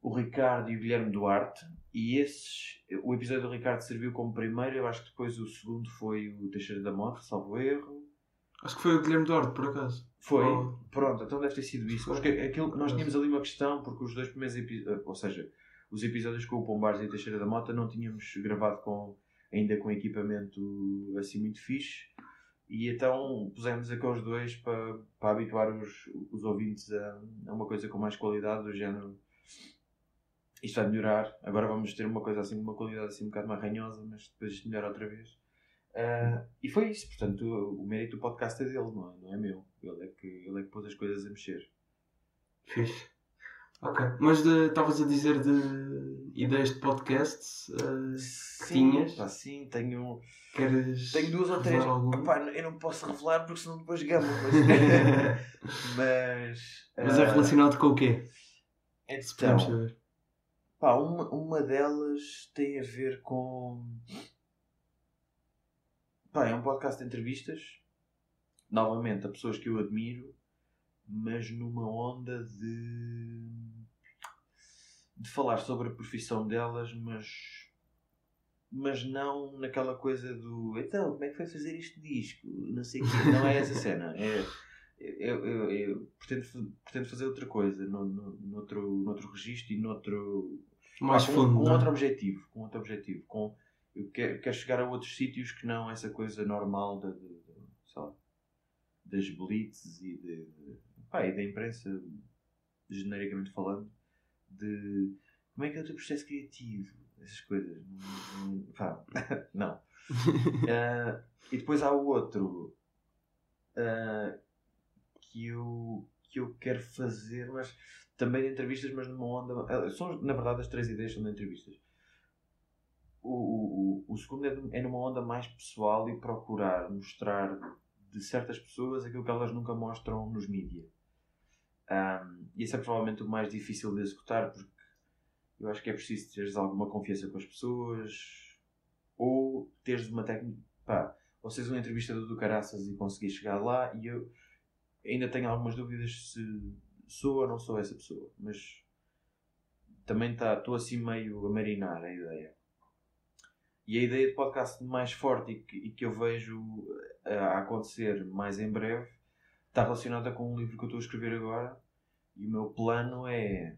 o Ricardo e o Guilherme Duarte. E esses, o episódio do Ricardo serviu como primeiro. Eu acho que depois o segundo foi o Teixeira da Mota, salvo erro. Acho que foi o Guilherme Duarte, por acaso. Foi, Oh. pronto, então deve ter sido isso. Porque aquilo, nós tínhamos ali uma questão, porque os dois primeiros episódios, ou seja, os episódios com o Pombares e o Teixeira da Mota não tínhamos gravado com, ainda com equipamento assim muito fixe. E então pusemos aqueles dois para, para habituar os, os ouvintes a, a uma coisa com mais qualidade, do género. Isto vai melhorar, agora vamos ter uma coisa assim, uma qualidade assim um bocado mais ranhosa, mas depois isto melhora outra vez. Ah, e foi isso, portanto, o, o mérito do podcast é dele, não é, não é meu. Ele é, que, ele é que pôs as coisas a mexer. Fixe. Ok. Mas estavas a dizer de ideias de podcasts? eh, Sim, tinhas? pá, sim, tenho, queres. tenho duas ou três. revelar alguma? Pá, eu não posso revelar porque senão depois gamo. Mas, mas, Mas é ah, relacionado com o quê? Se Então, podemos saber. pá, uma, uma delas tem a ver com. Pá, é um podcast de entrevistas, novamente a pessoas que eu admiro, mas numa onda de. de falar sobre a profissão delas, mas. mas não naquela coisa do. Então, como é que foi fazer este disco? Não sei o quê. Não é essa cena. É. Eu, eu, eu pretendo, pretendo fazer outra coisa, no, no, noutro, noutro registro e noutro, Mais com, fundo. com é? outro objetivo, com outro objetivo, com eu quero, quero chegar a outros sítios que não essa coisa normal de, de- sei lá, das blitzes e, de, de- pá, e da imprensa, genericamente falando, de como é que é o teu processo criativo, essas coisas. Não, pá, não. Ah, e depois há o outro ah, que, eu, que eu quero fazer, mas também de entrevistas, mas numa onda. ah, São, na verdade, as três ideias são de entrevistas. O, o, o, segundo é, de- é numa onda mais pessoal e procurar mostrar de certas pessoas aquilo que elas nunca mostram nos mídias. e isso é provavelmente o mais difícil de executar porque eu acho que é preciso teres alguma confiança com as pessoas ou teres uma técnica. Ou seres um entrevistador do Caraças e conseguir chegar lá e eu ainda tenho algumas dúvidas se sou ou não sou essa pessoa, mas também estou assim meio a marinar a ideia. E a ideia de podcast mais forte e que, e que eu vejo eh, a acontecer mais em breve está relacionada com um livro que eu estou a escrever agora e o meu plano é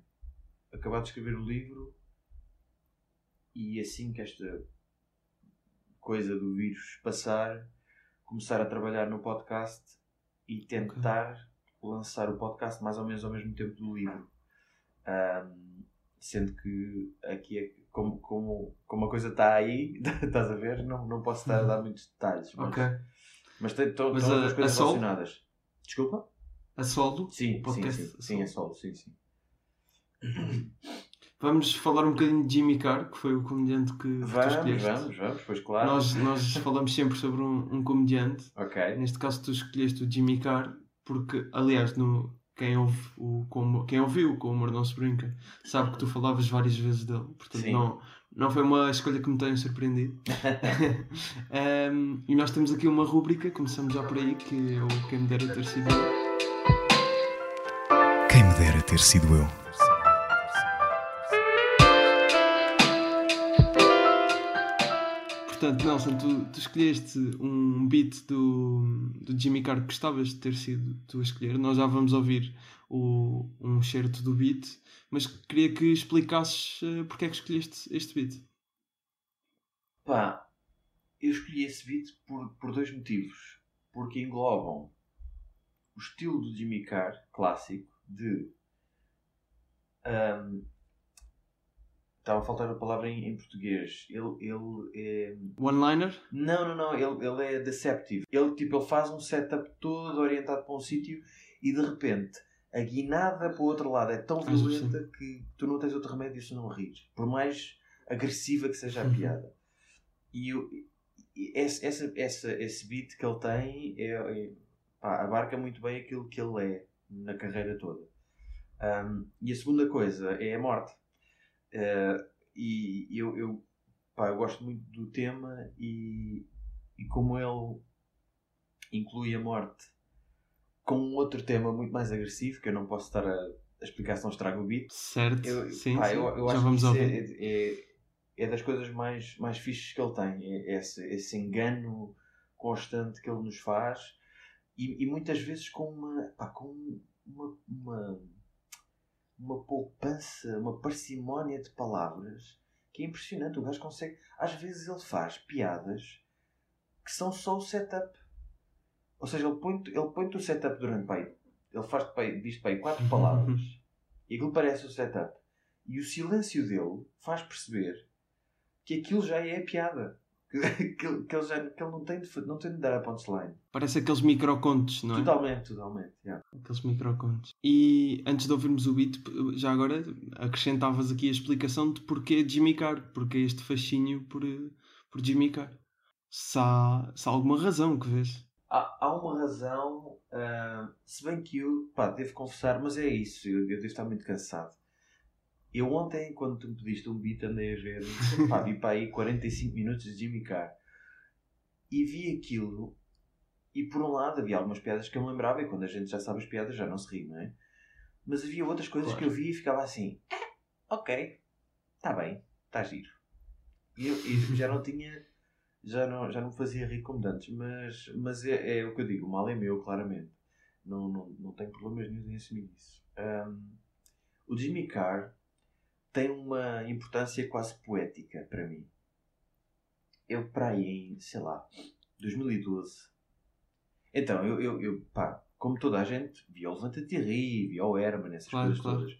acabar de escrever o livro e assim que esta coisa do vírus passar, começar a trabalhar no podcast e tentar lançar o podcast mais ou menos ao mesmo tempo do livro. Ahm, sendo que aqui é que- como, como, como a coisa está aí, estás a ver, não, não posso estar a dar muitos detalhes. Mas, Ok. mas tem- estão as duas coisas relacionadas. Desculpa? A solo? Sim, podcast sim, sim, a sim, solo, sim, sim. Vamos falar um bocadinho de Jimmy Carr, que foi o comediante que tu Vamos, escolheste. vamos, vamos, pois claro. Nós, nós falamos sempre sobre um, um comediante. Ok. Neste caso, tu escolheste o Jimmy Carr, porque, aliás, no, quem, ouve o, como, quem ouviu com o Humor Não Se Brinca sabe que tu falavas várias vezes dele. Portanto, Sim. não, não foi uma escolha que me tenha surpreendido. Ehm, e nós temos aqui uma rúbrica, começamos já por aí, que é o Quem Me Dera Ter Sido Eu. Quem me dera ter sido eu. Portanto, Nelson, tu, tu escolheste um beat do, do Jimmy Carr que gostavas de ter sido tu a escolher. Nós já vamos ouvir o, um certo do beat, mas queria que explicasses eh, porque é que escolheste este beat. Pá, eu escolhi esse beat por, por dois motivos. Porque englobam o estilo do Jimmy Carr clássico de. ahm, Estava a faltar a palavra em, em português. Ele, ele é. One-liner? Não, não, não. Ele, ele é deceptive. Ele, tipo, ele faz um setup todo orientado para um sítio e de repente a guinada para o outro lado é tão violenta que tu não tens outro remédio se não rir. Por mais agressiva que seja a Uhum. piada. E, eu- esse, essa, essa, esse beat que ele tem é, é- pá, abarca muito bem aquilo que ele é na carreira toda. Um, e a segunda coisa é a morte. Uh, e eu, eu, pá, eu gosto muito do tema e, e como ele inclui a morte com um outro tema muito mais agressivo, que eu não posso estar a, a explicar se não estrago o beat. Certo, Eu, sim, pá, sim. eu, eu já acho vamos que ouvir. é, é, é das coisas mais, mais fixes que ele tem. É esse, esse engano constante que ele nos faz e, e muitas vezes com uma, pá, com uma, uma, uma poupança, uma parcimónia de palavras que é impressionante. O gajo consegue. Às vezes ele faz piadas que são só o setup. Ou seja, ele põe-te ele põe o setup durante pá, aí- ele faz diz pá, aí quatro palavras e aquilo parece o setup. E o silêncio dele faz perceber que aquilo já é a piada. Que, que, ele- que ele, já, que ele não, tem de, não tem de dar a punchline. Parece aqueles microcontos, não é? Totalmente, totalmente. yeah. Aqueles microcontos. E antes de ouvirmos o beat, já agora acrescentavas aqui a explicação de porquê Jimmy Carr, porque este fascínio por, eh, por Jimmy Carr. Se há, se há alguma razão que vês. Há, há uma razão, ah, se bem que eu, pá, devo confessar, mas é isso, eu, eu devo estar muito cansado. Eu ontem, quando tu me pediste um beat, andei a ver, pá, vi para aí 45 minutos de Jimmy Carr e vi aquilo. E por um lado havia algumas piadas que eu me lembrava, e quando a gente já sabe as piadas já não se ri, não é? Mas havia outras coisas Claro. que eu vi e ficava assim: "Ah, ok, está bem, está giro. E eu, já não tinha já não, já não me fazia rir como antes, mas, mas é, é o que eu digo, o mal é meu, claramente. Não, não, não tenho problemas nenhum em assumir isso. Ahm, o Jimmy Carr tem uma importância quase poética para mim. Eu, para aí, em, sei lá, 2012. Então, eu, eu, eu pá, como toda a gente, via o Levanta-te e Ri, via o Herman, essas Claro, coisas claro. todas.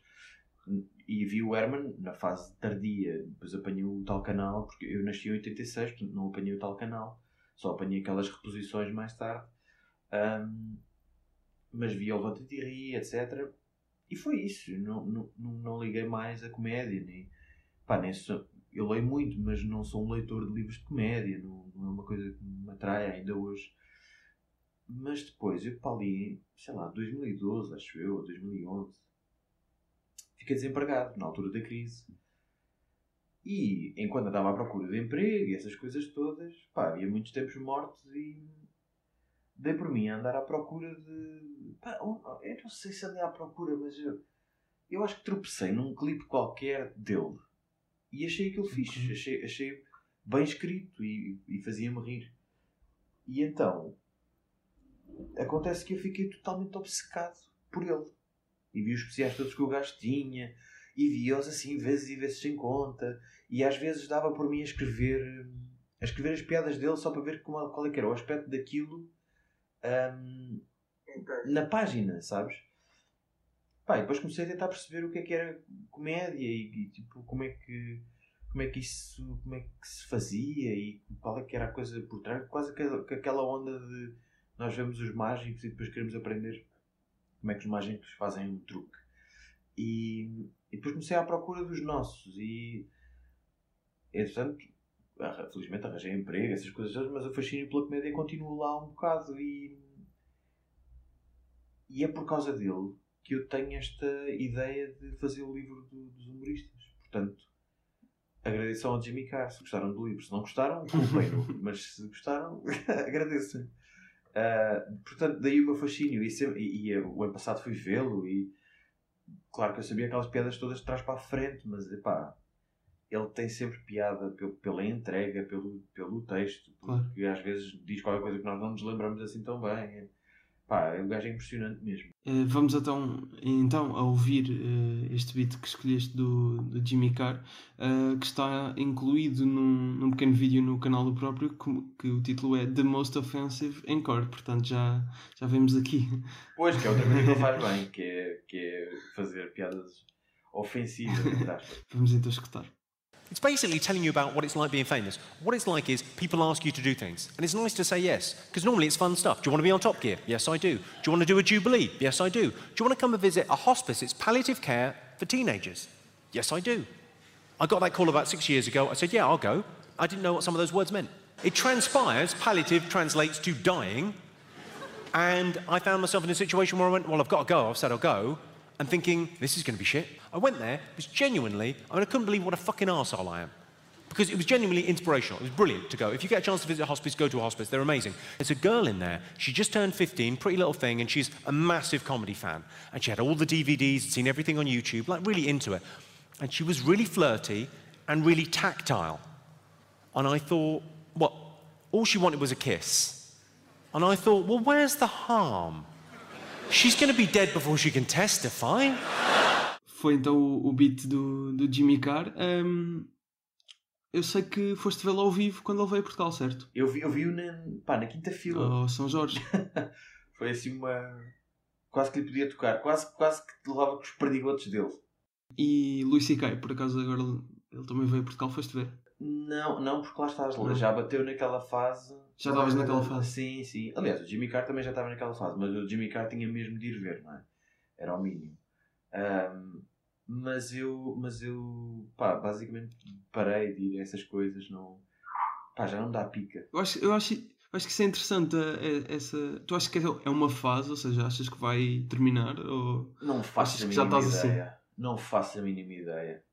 E vi o Herman na fase tardia, depois apanhei o tal canal, porque eu nasci em 86, portanto não apanhei o tal canal, só apanhei aquelas reposições mais tarde. Ahm, mas vi o Levanta-te e Ri, etc. E foi isso, não, não, não, liguei mais a comédia, nem, pá, nem sou, eu leio muito, mas não sou um leitor de livros de comédia, não, não é uma coisa que me atrai ainda hoje. Mas depois, eu para ali, sei lá, 2012, acho eu, ou 2011, fiquei desempregado, na altura da crise. E enquanto andava à procura de emprego e essas coisas todas, pá, havia muitos tempos mortos e dei por mim a andar à procura de. Um- eu não sei se andei à procura, mas eu, eu acho que tropecei num clipe qualquer dele e achei aquilo fixe, Ok. achei, achei bem escrito e, e fazia-me rir. E então acontece que eu fiquei totalmente obcecado por ele e vi os especiais todos que o gajo tinha e vi-os assim vezes e vezes sem conta e às vezes dava por mim a escrever a escrever as piadas dele só para ver como, qual é que era o aspecto daquilo hum, na página, sabes? Pá, e depois comecei a tentar perceber o que é que era comédia e, e, tipo como é que como é que isso como é que se fazia e qual é que era a coisa por trás quase aquela, aquela onda de nós vemos os mágicos e depois queremos aprender como é que os mágicos fazem um truque e, e depois comecei à procura dos nossos e entretanto felizmente arranjei emprego essas coisas todas mas o fascínio pela comédia continua lá um bocado e e é por causa dele que eu tenho esta ideia de fazer o livro do- dos humoristas portanto agradeço ao Jimmy Carr se gostaram do livro se não gostaram culpem-no mas se gostaram agradeço Uh, portanto, daí o meu fascínio. E, sempre- e- e o ano passado fui vê-lo e claro que eu sabia aquelas piadas todas de trás para a frente, mas epá, ele tem sempre piada pe- pela entrega, pelo, pelo texto, Claro. porque às vezes diz qualquer coisa que nós não nos lembramos assim tão bem. Pá, o gajo é impressionante mesmo. Eh, Vamos então, então a ouvir eh, este beat que escolheste do, do Jimmy Carr, eh, que está incluído num, num pequeno vídeo no canal do próprio, que, que o título é The Most Offensive Encore. Portanto, já, já vemos aqui. Pois, que é outra coisa que ele faz bem, que é, que é fazer piadas ofensivas. Vamos então escutar. It's basically telling you about what it's like being famous. What it's like is people ask you to do things, and it's nice to say yes, because normally it's fun stuff. Do you want to be on Top Gear? Yes, I do. Do you want to do a Jubilee? Yes, I do. Do you want to come and visit a hospice? It's palliative care for teenagers. Yes, I do. I got that call about six years ago. I said, yeah, I'll go. I didn't know what some of those words meant. It transpires, palliative translates to dying, and I found myself in a situation where I went, well, I've got to go. I've said I'll go. And thinking, this is going to be shit. I went there, it was genuinely, I mean, I couldn't believe what a fucking arsehole I am. because it was genuinely inspirational. It was brilliant to go. If you get a chance to visit a hospice, go to a hospice. They're amazing. There's a girl in there. She just turned 15, pretty little thing, and she's a massive comedy fan. And she had all the DVDs, seen everything on YouTube, like really into it. And she was really flirty and really tactile. And I thought, what? All she wanted was a kiss. And I thought, well, where's the harm? She's going to be dead before she can testify. Foi então o, o beat do, do Jimmy Carr. Ahm, eu sei que foste vê-lo ao vivo quando ele veio a Portugal, certo? Eu vi, eu vi-o na, pá, na quinta fila. Ao São Jorge. Foi assim uma. Quase que lhe podia tocar, quase, quase que te levava com os perdigotes dele. E Luís C.K., por acaso agora ele, ele também veio a Portugal, foste ver. Não, não, porque lá estás, Não. já bateu naquela fase. Já estavas naquela fase. Sim, sim. Aliás, o Jimmy Carr também já estava naquela fase, mas o Jimmy Carr tinha mesmo de ir ver, não é? Era o mínimo. Ahm, mas eu, mas eu, pá, basicamente parei de ir a essas coisas, não. Pá, já não dá pica. Eu acho, eu acho, eu acho que isso é interessante. é- Essa, tu achas que é uma fase, ou seja, achas que vai terminar? Ou... Não faço Achas a que já mínima estás assim? ideia. Não faço a mínima ideia.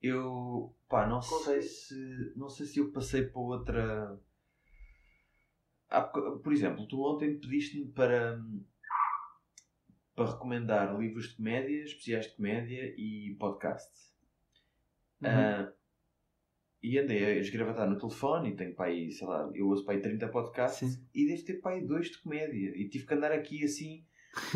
Eu, pá, não sei se, não sei se eu passei para outra. Por exemplo, tu ontem pediste-me para, para recomendar livros de comédia, especiais de comédia e podcast. Uhum. Ah, e andei a esgravatar no telefone e tenho para aí, sei lá, eu ouço para aí 30 podcasts Sim. e devo ter para aí dois de comédia. E tive que andar aqui assim,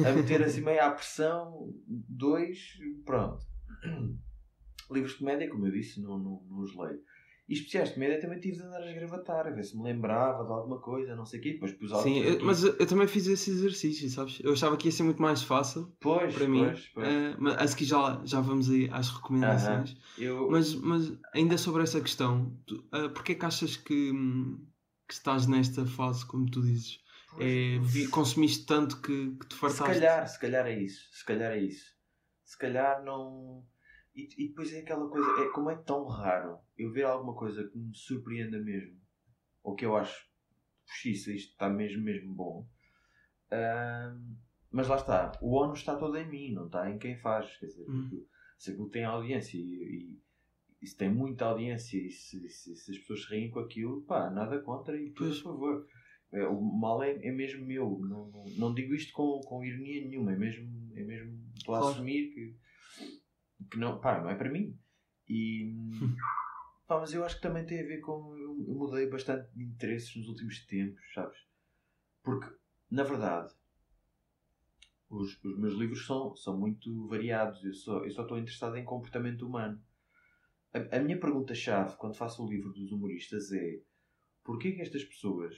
a meter assim meio à pressão, dois, pronto. Livros de comédia, como eu disse, não, não, não os leio. E especiais de comédia também tive de andar a esgravatar, a ver se me lembrava de alguma coisa, não sei o quê. Depois pus algo Sim, eu- mas eu, eu também fiz esse exercício, sabes? Eu achava que ia ser muito mais fácil pois, para mim. pois, pois. Eh, mas a seguir já, já vamos aí às recomendações. eu, Mas, mas ainda sobre essa questão, tu, uh, porquê que achas que, que estás nesta fase, como tu dizes? É, vi- consumiste tanto que, que te Se fartaste? calhar, se calhar é isso. Se calhar é isso. Se calhar não. E, e depois é aquela coisa, é como é tão raro eu ver alguma coisa que me surpreenda mesmo, ou que eu acho, puxa, isto está mesmo, mesmo bom. Ahm, mas lá está, o ONU está todo em mim, não está em quem faz. Quer dizer, Hum. se aquilo tem audiência e, e- e se tem muita audiência e se, se- se as pessoas se riem com aquilo, pá, nada contra e por favor. É, o mal é, é mesmo meu. Não, não, não digo isto com, com ironia nenhuma. É mesmo, é mesmo estou a Claro. assumir que, que não, pá, não é para mim. E, pá, mas eu acho que também tem a ver com. Eu, eu mudei bastante de interesses nos últimos tempos, sabes? Porque, na verdade, os, os meus livros são, são muito variados. Eu só, eu só estou interessado em comportamento humano. A, a minha pergunta-chave quando faço o livro dos humoristas é porquê que estas pessoas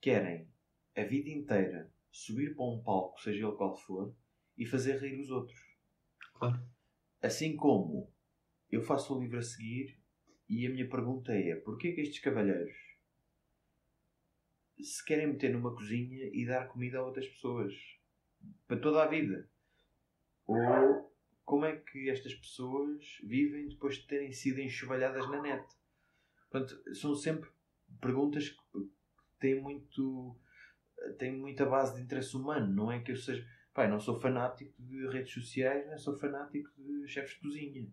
querem a vida inteira subir para um palco, seja ele qual for, e fazer rir os outros? Claro. Assim como eu faço o livro a seguir e a minha pergunta é porquê que estes cavalheiros se querem meter numa cozinha e dar comida a outras pessoas para toda a vida? Ou como é que estas pessoas vivem depois de terem sido enxovalhadas na net? Portanto, são sempre perguntas que têm muito têm muita base de interesse humano, não é que eu seja Eu não sou fanático de redes sociais, não sou fanático de chefes de cozinha.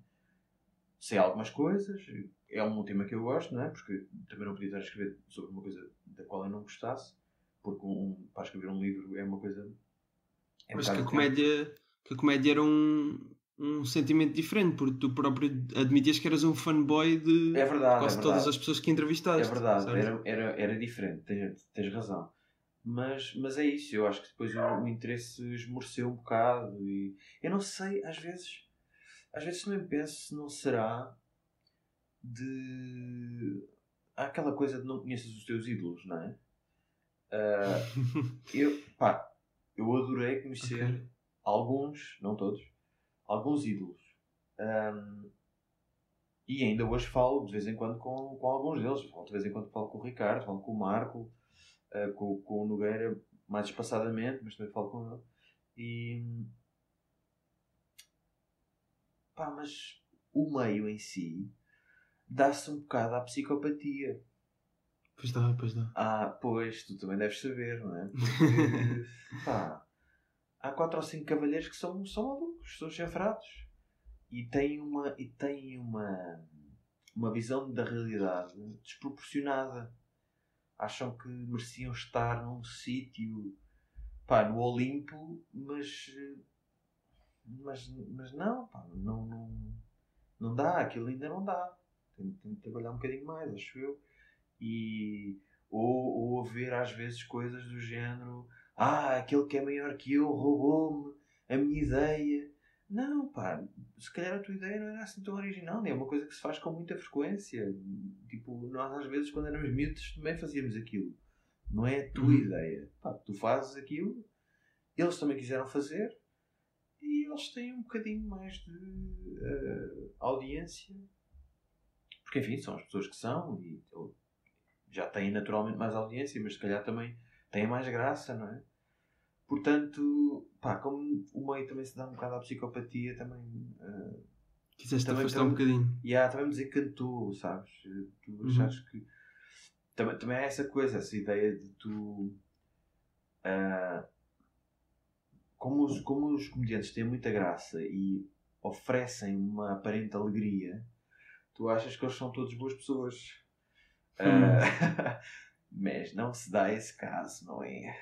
Sei algumas coisas, é um tema que eu gosto, não é? Porque também não podia estar a escrever sobre uma coisa da qual eu não gostasse, porque um, para escrever um livro é uma coisa. É um Mas que a comédia, que a comédia era um, um sentimento diferente, porque tu próprio admitias que eras um fanboy de É verdade, quase é todas verdade. as pessoas que entrevistaste. É verdade, era, era, era diferente, tens, tens razão. Mas, mas é isso, eu acho que depois o, o interesse esmoreceu um bocado e eu não sei, às vezes, às vezes também penso se não será de. Há aquela coisa de não conheces os teus ídolos, não é? Ah, eu, pá, eu adorei conhecer Ok. alguns, não todos, alguns ídolos. Ahm, e ainda hoje falo de vez em quando com, com alguns deles. Falo de vez em quando falo com o Ricardo, falo com o Marco, ah, com, com o Nogueira, mais espaçadamente, mas também falo com ele. E. Pá, mas o meio em si dá-se um bocado à psicopatia. Pois dá, pois dá. Ah, pois, tu também deves saber, não é? Porque, pá, há quatro ou cinco cavalheiros que são, são malucos, são chafrados. E têm uma, e têm uma, uma visão da realidade desproporcionada. Acham que mereciam estar num sítio, pá, no Olimpo, mas, mas, mas não, pá, não, não, não dá, aquilo ainda não dá. Tem, tem de trabalhar um bocadinho mais, acho eu. E, ou, ou ver às vezes coisas do género ah, aquele que é maior que eu roubou-me a minha ideia. Não, pá, se calhar a tua ideia não era assim tão original, é uma coisa que se faz com muita frequência. Tipo, nós às vezes quando éramos miúdos também fazíamos aquilo. Não é a tua Uhum. ideia. Pá, tu fazes aquilo, eles também quiseram fazer e eles têm um bocadinho mais de eh, audiência. Porque enfim, são as pessoas que são e ou, já têm naturalmente mais audiência, mas se calhar também têm mais graça, não é? Portanto, pá, como o meio também se dá um bocado à psicopatia, também. eh, Quiseste Também- afastar um também- bocadinho. e há também me desencantou, sabes? Tu Uhum. achares que. Também, também há essa coisa, essa ideia de tu. ah, como, os, como os comediantes têm muita graça e oferecem uma aparente alegria, tu achas que eles são todos boas pessoas. Ah, mas não se dá esse caso, não é?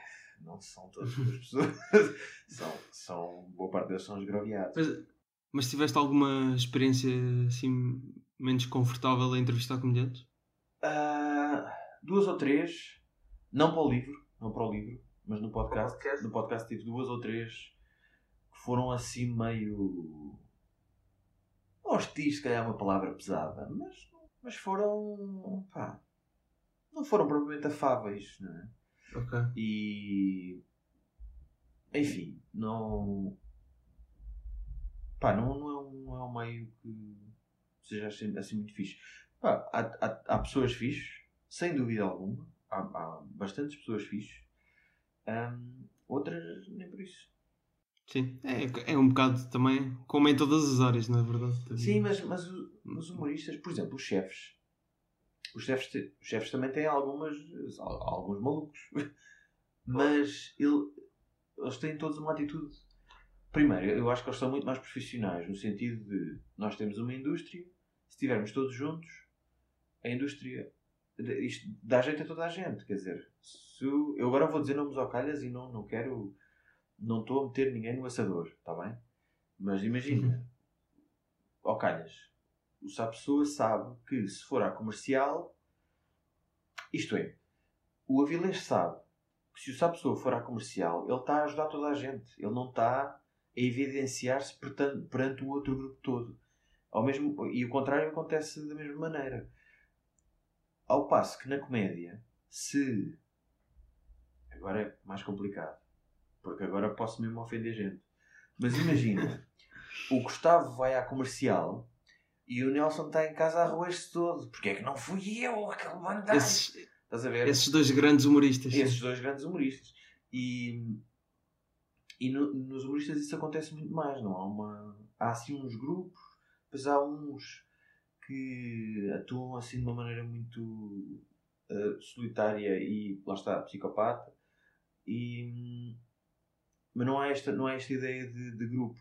Não são todas boas pessoas. são, são, boa parte deles são esgraviados. Mas, mas tiveste alguma experiência assim menos confortável a entrevistar comediantes? Ah, duas ou três, não para o livro, não para o livro, mas no podcast. podcast? No podcast tive duas ou três que foram assim meio. Hostis, se calhar é uma palavra pesada, mas, mas foram. pá, não foram propriamente afáveis, não é? Ok. E. Enfim, não. Pá, não, não, é, um, não é um meio que seja assim, assim muito fixe. Pá, há, há, há pessoas fixes, sem dúvida alguma. Há, há bastantes pessoas fixes. Hum, outras, nem por isso. Sim, é, é um bocado também, como em todas as áreas, na verdade. Sim, mas, mas os humoristas, por exemplo, os chefes. Os chefes, te- os chefes também têm algumas, al- alguns malucos. Mas ele- eles têm todos uma atitude. Primeiro, eu acho que eles são muito mais profissionais, no sentido de nós temos uma indústria, se estivermos todos juntos, a indústria. Isto dá jeito a toda a gente. Quer dizer, se eu, eu agora vou dizer nomes ao calhas e não, não quero. Não estou a meter ninguém no assador, está bem? Mas imagina, ao calhas, o Sá Pessoa sabe que se for à comercial, isto é, o Avilés sabe que se o Sá Pessoa for à comercial, ele está a ajudar toda a gente. Ele não está a evidenciar-se perante, perante o outro grupo todo. Ao mesmo, e o contrário acontece da mesma maneira. Ao passo que na comédia, se. Agora é mais complicado. Porque agora posso mesmo ofender gente. Mas imagina, o Gustavo vai à comercial e o Nelson está em casa a roer-se todo. Porque é que não fui eu aquele bandai? Esses, Estás a ver? esses dois grandes humoristas. Esses dois grandes humoristas. E, e no- nos humoristas isso acontece muito mais, não há uma. Há assim uns grupos, depois há uns que atuam assim de uma maneira muito eh, solitária e lá está, psicopata. E, mas não há esta, não há esta ideia de, de grupo.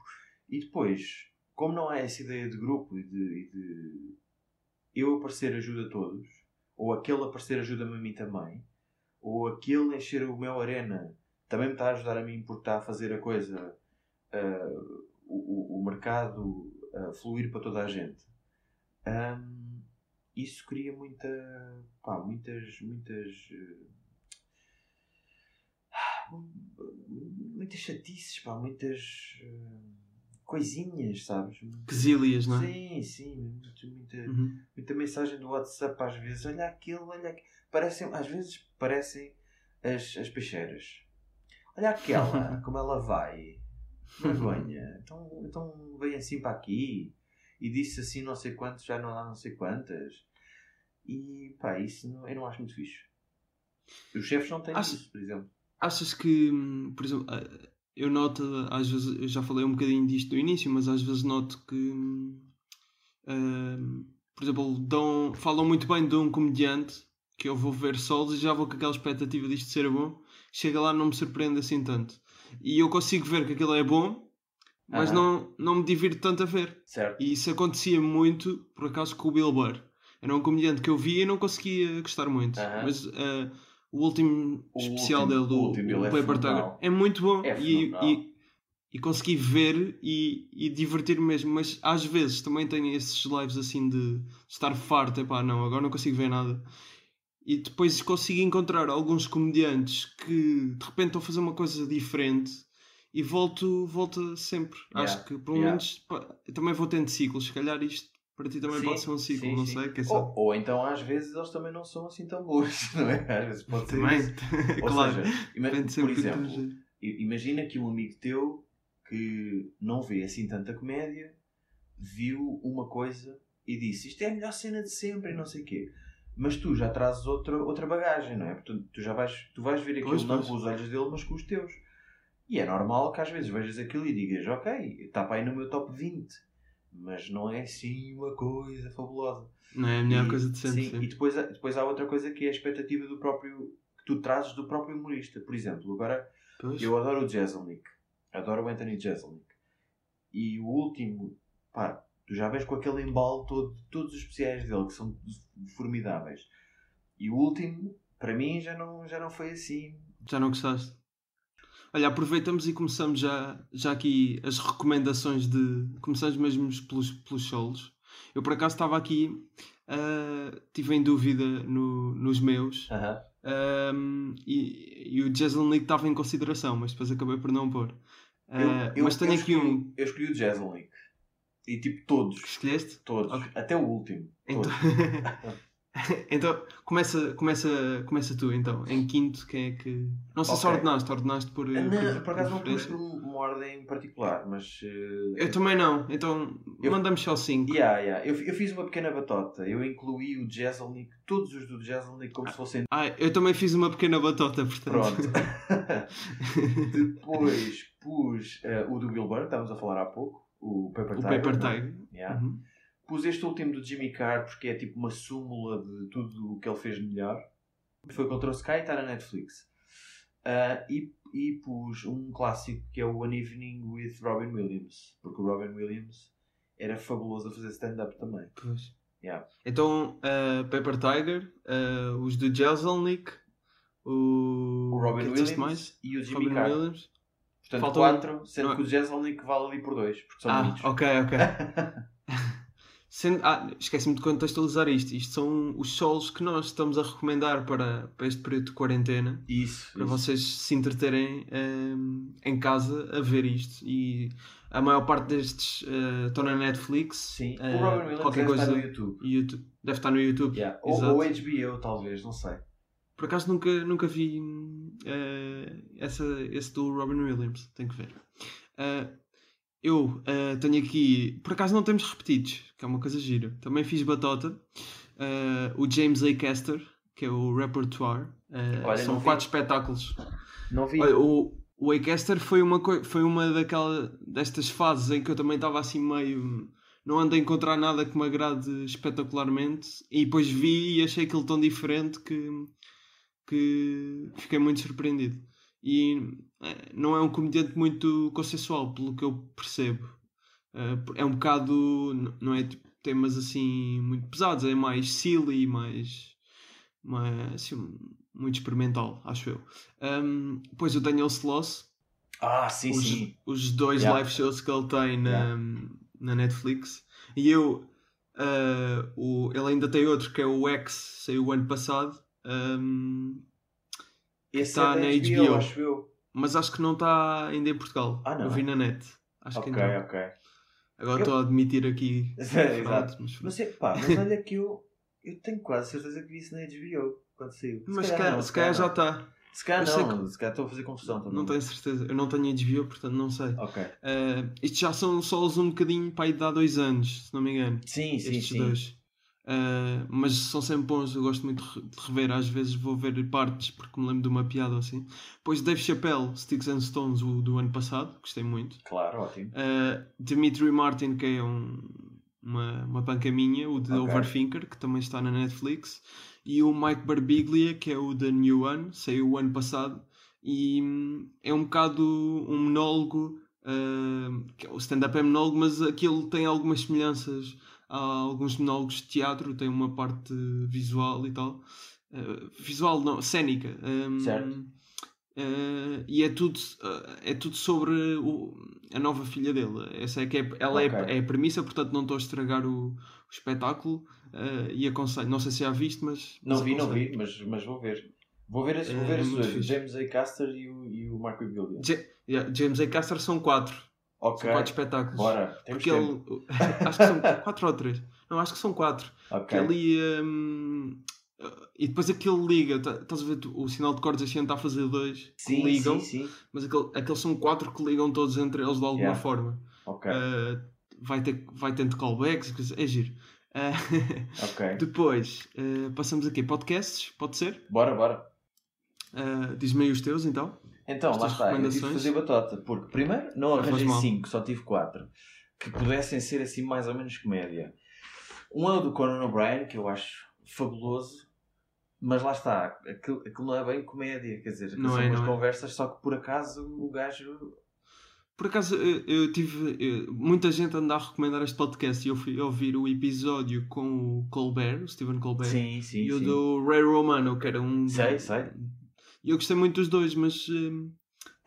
E depois, como não há essa ideia de grupo e de, de eu aparecer ajuda a todos, ou aquele aparecer ajuda-me a mim também, ou aquele encher o meu arena também me está a ajudar a mim porque está a fazer a coisa, ah, o, o- mercado ah, fluir para toda a gente. Ahm, isso cria muita, pá, muitas, muitas, ah, muitas chatices, pá, muitas ah, coisinhas, sabes? Quesílias, não é? Sim, sim, muito- muita, Uhum. muita mensagem do WhatsApp às vezes, olha aquilo, olha aquilo. Parecem, às vezes parecem as, as peixeiras. Olha aquela, como ela vai. Vergonha. Então, então vem assim para aqui e disse assim não sei quantos, já não há não sei quantas. E pá, isso não- eu não acho muito fixe. Os chefes não têm Acho- isso, por exemplo. Achas que, hum, por exemplo, eu noto, às vezes, eu já falei um bocadinho disto no início, mas às vezes noto que, hum, por exemplo, dão, falam muito bem de um comediante que eu vou ver solos e já vou com aquela expectativa disto ser bom, chega lá não me surpreende assim tanto. E eu consigo ver que aquilo é bom, mas Aham. não, não me divirto tanto a ver. Certo? E isso acontecia muito, por acaso, com o Bill Burr. era um comediante que eu via e não conseguia gostar muito. Aham. Mas ah, o último O especial último- dele, do último dele o é Paper Tiger, é muito bom. É e, e, e consegui ver e, e divertir mesmo. Mas às vezes também tenho esses lives assim de estar farto. Epá, não, agora não consigo ver nada. E depois consigo encontrar alguns comediantes que de repente estão a fazer uma coisa diferente e volto, volto sempre. Yeah, Acho que pelo yeah. menos pá, também vou tendo ciclos. Se calhar isto para ti também Sim, pode ser um ciclo, sim, não sim. sei. Quem sabe? Ou, ou então às vezes eles também não são assim tão bons, não é? Às vezes pode ser Também. Ou claro. seja, ima- Depende por exemplo, imagina que um amigo teu que não vê assim tanta comédia viu uma coisa e disse isto é a melhor cena de sempre e não sei o quê. Mas tu já trazes outra, outra bagagem, não é? Portanto, tu já vais, tu vais ver aquilo Pois, não pois. com os olhos dele, mas com os teus. E é normal que às vezes vejas aquilo e digas, ok, está para aí no meu top 20, mas não é assim uma coisa fabulosa. Não é a melhor E- coisa de sempre. sim, sim. E depois, há- depois há outra coisa que é a expectativa do próprio. que tu trazes do próprio humorista. Por exemplo, agora Pois. eu adoro o Jeselnik, adoro o Anthony Jeselnik. E o último, pá, tu já vês com aquele embalo todo, todos os especiais dele que são formidáveis. E o último, para mim, já não, já não foi assim. Já não gostaste? Olha, aproveitamos e começamos já, já aqui as recomendações de. Começamos mesmo pelos, pelos solos. Eu por acaso estava aqui, ah, tive em dúvida no- nos meus Aham. ahm, e, e o Jeselnik estava em consideração, mas depois acabei por não pôr. Ah, mas tenho aqui escolhi, um Eu escolhi o Jeselnik. E tipo, todos. escolheste. Todos. Ok. Até o último. Então, Todos. então começa, começa, começa tu então. Em quinto, quem é que. Não sei se Ok. ordenaste, ordenaste por. Não, por, por acaso não pus preferência? uma ordem particular, mas. eh, Eu também não, então Eu- mandamos só 5. Yeah, yeah. Eu, eu fiz uma pequena batota. Eu incluí o Jeselnik, todos os do Jeselnik, como se fossem. Ah, eu também fiz uma pequena batota, portanto. Pronto. Depois pus eh, o do Bill Burr, estávamos a falar há pouco, o Paper o Tiger. Paper não é? Tiger. Yeah. Uhum. Pus este último do Jimmy Carr porque é tipo uma súmula de tudo o que ele fez de melhor. Foi o ele trouxe cá e está na Netflix. Ah, e, e pus um clássico que é o An Evening with Robin Williams. Porque o Robin Williams era fabuloso a fazer stand-up também. Pois. Yeah. Então, uh, Paper Tiger, uh, os do Jeselnik, o. O Robin disseste Williams mais? e o Jimmy Robin Carr. Williams. Portanto, Faltam- quatro, sendo não é- que o Jeselnik vale ali por dois, porque são Ah, muitos. ok, ok. Sendo- ah, esqueci-me de contextualizar isto. Isto são os solos que nós estamos a recomendar para, para este período de quarentena. Isso. para isso. vocês se entreterem ehm, em casa a ver isto. E a maior parte destes eh, estão na Netflix. Sim. eh, o Robin Williams qualquer deve estar coisa. no YouTube. YouTube. Deve estar no YouTube. Yeah. Ou, ou HBO, talvez, não sei. Por acaso nunca, nunca vi eh, essa, esse do Robin Williams. Tenho que ver. Eh, eu eh, tenho aqui. Por acaso não temos repetidos, que é uma coisa gira. Também fiz batota. Eh, o James A. Caster, que é o Repertoire. Eh, Olha, são não vi. quatro espetáculos. Não vi. Olha, o, o Acaster foi uma, foi uma daquela, destas fases em que eu também estava assim meio. Não ando a encontrar nada que me agrade espetacularmente. E depois vi e achei aquilo tão diferente que, que fiquei muito surpreendido. E eh, não é um comediante muito consensual, pelo que eu percebo. Eh, É um bocado. Não é tipo temas assim muito pesados, é mais silly, mais. mais assim, muito experimental, acho eu. Um, depois o Daniel Sloss, Ah, sim, os, sim. os dois Yeah. live shows que ele tem na, Yeah. na Netflix. E eu, uh, o, ele ainda tem outro que é o X, saiu o ano passado, um, Esse tá é na HBO, HBO. acho eu. mas acho que não está ainda em Portugal. Ah, não? Eu vi na net. Acho Ok, que não. ok. Agora Eu- estou a admitir aqui. Exato. mas, Mas, é, pá, mas olha que eu, eu tenho quase certeza que vi isso na HBO quando saiu. mas se calhar, se calhar já está. Se calhar não, se calhar estou a fazer confusão também. Não tenho certeza. Eu não tenho HBO, portanto não sei. Ok. Uh, isto já são solos um bocadinho para aí de há dois anos, se não me engano. Sim, sim, estes sim. dois. Uh, mas são sempre bons, eu gosto muito de re- de rever. Às vezes vou ver partes porque me lembro de uma piada ou assim. Depois Dave Chappelle, Sticks and Stones, o do ano passado, gostei muito. Claro, ótimo. Uh, Dimitri Martin, que é um, uma, uma panca minha, o de Ok. Overthinker, que também está na Netflix. E o Mike Barbiglia, que é o da New One, saiu o ano passado. E hum, é um bocado um monólogo. uh, o stand-up é monólogo, mas aquilo tem algumas semelhanças há alguns monólogos de teatro, tem uma parte visual e tal. Uh, visual não, cénica. Um, Certo. uh, e é tudo, uh, é tudo sobre o- a nova filha dele. Essa é que é, ela é- Ok. é, a premissa, portanto não estou a estragar o, o espetáculo e aconselho. Não sei se já viste, mas. Não mas vi, não aconselho. vi, mas, mas vou ver. Vou ver, esse, vou É ver esses muito dois. James A. Caster e o, e o Marco Biblion. Ja- yeah, James A. Caster são quatro. Ok, São quatro espetáculos. bora, temos Porque tempo. ele. acho que são quatro ou três. Não, acho que são quatro. Ok, Que ali. hum, e depois aquele liga. tá- Estás a ver o sinal de cordas ano está a fazer dois que sim, ligam. sim, sim. Mas aquele, aqueles são quatro que ligam todos entre eles de alguma Yeah. forma. Ok, Uh, vai, ter, vai tendo callbacks, é giro. Uh, ok. depois uh, passamos aqui podcasts, pode ser? Bora, bora. Diz-me aí os teus então. Então, lá está, eu tive de fazer batota, porque primeiro não arranjei mal. 5, só tive 4, que pudessem ser assim mais ou menos comédia. Um é o do Conan O'Brien, que eu acho fabuloso, mas lá está, aquilo, aquilo não é bem comédia, quer dizer, Não são é, umas não é. conversas, só que por acaso o gajo. Por acaso eu, tive eu- muita gente a andar a recomendar este podcast e eu fui ouvir o episódio com o Colbert, o Stephen Colbert, Sim, sim, e o sim. do Ray Romano, que era um. Sei, sei. E eu gostei muito dos dois, mas hum,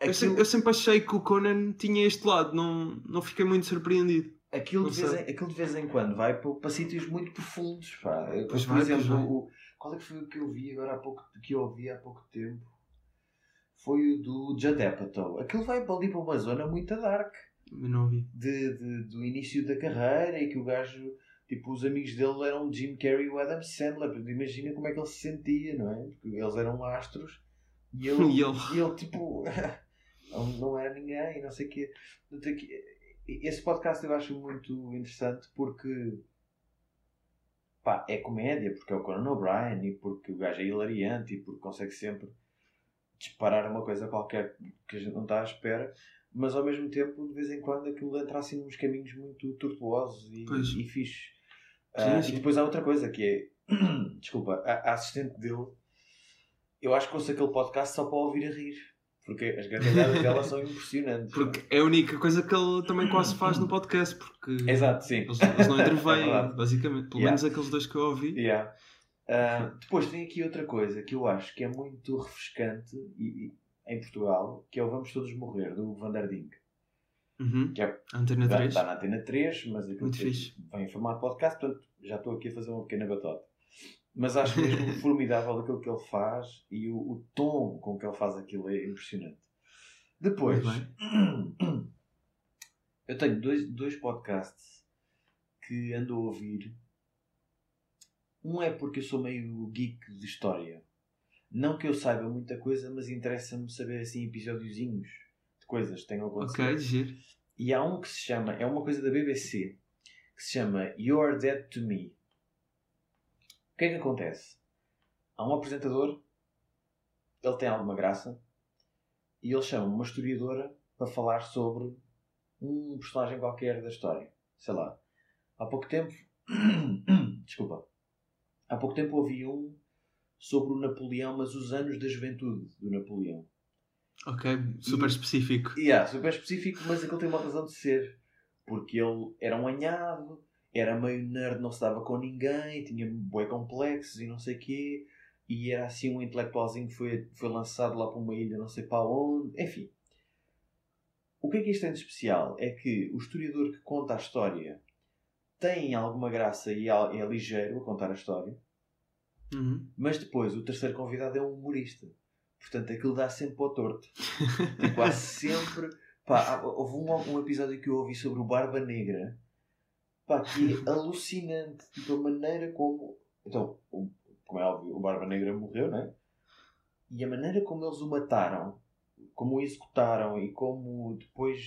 eu, se- Aquilo, eu sempre achei que o Conan tinha este lado, não, não fiquei muito surpreendido. aquilo, de em, aquilo de vez em quando vai para, para sítios muito profundos. Pá. Eu, por vai, exemplo, o, qual é que foi o que eu vi agora há pouco, que eu ouvi há pouco tempo? Foi o do Judd Apatow. Aquilo vai para ali para uma zona muito dark. Eu não vi. de, de- do início da carreira e que o gajo, tipo, os amigos dele eram o Jim Carrey e o Adam Sandler. Imagina como é que ele se sentia, não é? Porque eles eram astros e ele, E ele? e ele, tipo, não, não era ninguém, não sei o quê. Esse podcast eu acho muito interessante porque pá, é comédia, porque é o Conan O'Brien e porque o gajo é hilariante e porque consegue sempre disparar uma coisa qualquer que a gente não está à espera, mas ao mesmo tempo, de vez em quando, aquilo entra assim nos caminhos muito tortuosos e, Pois. e fixe. Sim, Ah, sim. E depois há outra coisa que é, desculpa, a, a assistente dele, eu acho que ouço aquele podcast só para ouvir a rir, porque as gargalhadas dela são impressionantes. Porque é a única coisa que ele também quase faz no podcast, porque Exato, sim. eles, eles não É intervêm, verdade. basicamente. Pelo Yeah. menos aqueles dois que eu ouvi. Yeah. Ah, depois tem aqui outra coisa que eu acho que é muito refrescante e, e- em Portugal, que é o Vamos Todos Morrer, do Van der Dink. Uhum. Que é, Antena dá, 3. dá na Antena 3, mas aquilo Muito fixe. vem em formato podcast, portanto já estou aqui a fazer uma pequena batota. Mas acho mesmo formidável aquilo que ele faz e o, o tom com que ele faz aquilo é impressionante. Depois, eu tenho dois, dois podcasts que ando a ouvir. Um é porque eu sou meio geek de história. Não que eu saiba muita coisa, mas interessa-me saber assim episódiozinhos de coisas que tenham acontecido. Ok, giro. E há um que se chama, é uma coisa da BBC, que se chama You're Dead to Me. O que é que acontece? Há um apresentador, ele tem alguma graça, e ele chama uma historiadora para falar sobre um personagem qualquer da história. Sei lá. Há pouco tempo. Desculpa. Há pouco tempo ouvi um sobre o Napoleão, mas os anos da juventude do Napoleão. Ok, super E- específico. Yeah, super específico, mas aquilo tem uma razão de ser. Porque ele era um anhado, era meio nerd, não se dava com ninguém, tinha bué complexos e não sei quê. E era assim um intelectualzinho que foi, foi lançado lá para uma ilha não sei para onde. Enfim. O que é que isto tem de especial? É que o historiador que conta a história tem alguma graça e é ligeiro a contar a história. Uhum. Mas depois o terceiro convidado é um humorista. Portanto, aquilo dá sempre para o torto. Tipo, há sempre. Pá, houve um, um episódio que eu ouvi sobre o Barba Negra. Pá, que é alucinante. Tipo, a maneira como. Então, o- como é óbvio, o Barba Negra morreu, não é? E a maneira como eles o mataram, como o executaram e como depois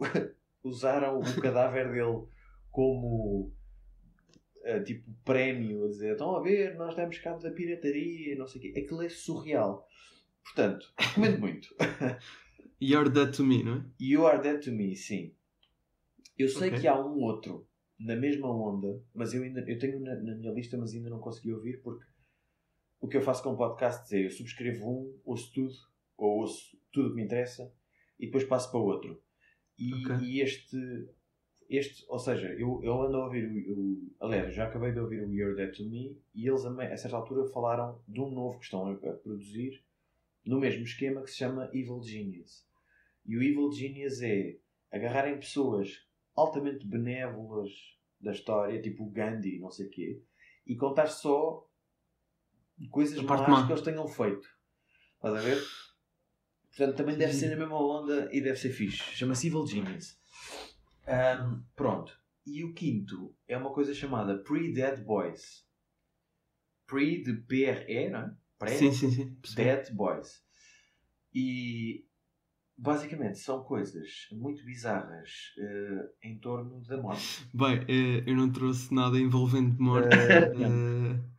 eh, usaram o cadáver dele como eh, tipo prémio, a dizer estão a ver, nós temos cabo da pirataria, não sei o quê. Aquilo é surreal. Portanto, recomendo muito. You're Dead to Me, não é? You Are Dead to Me, sim. Eu sei Ok. que há um outro na mesma onda, mas eu ainda eu tenho na, na minha lista, mas ainda não consegui ouvir porque o que eu faço com podcasts é eu subscrevo um, ouço tudo, ou ouço tudo que me interessa e depois passo para outro. E, Ok. e este este, ou seja, eu, eu ando a ouvir o, o- Aliás, já acabei de ouvir o You're Dead to Me e eles, a certa altura, falaram de um novo que estão a, a produzir no mesmo esquema que se chama Evil Genius. E o Evil Genius é agarrarem pessoas altamente benévolas da história, tipo o Gandhi, não sei o quê, e contar só coisas más má. que eles tenham feito. Estás a ver? Portanto, também deve ser na mesma onda e deve ser fixe. Chama-se Evil Genius. Ahm, pronto. E o quinto é uma coisa chamada Pre-Dead Boys. Pre de PRE, não é? Pré, Sim, sim, sim. Dead Boys. E basicamente são coisas muito bizarras eh, em torno da morte. Bem, eh, eu não trouxe nada envolvente morte.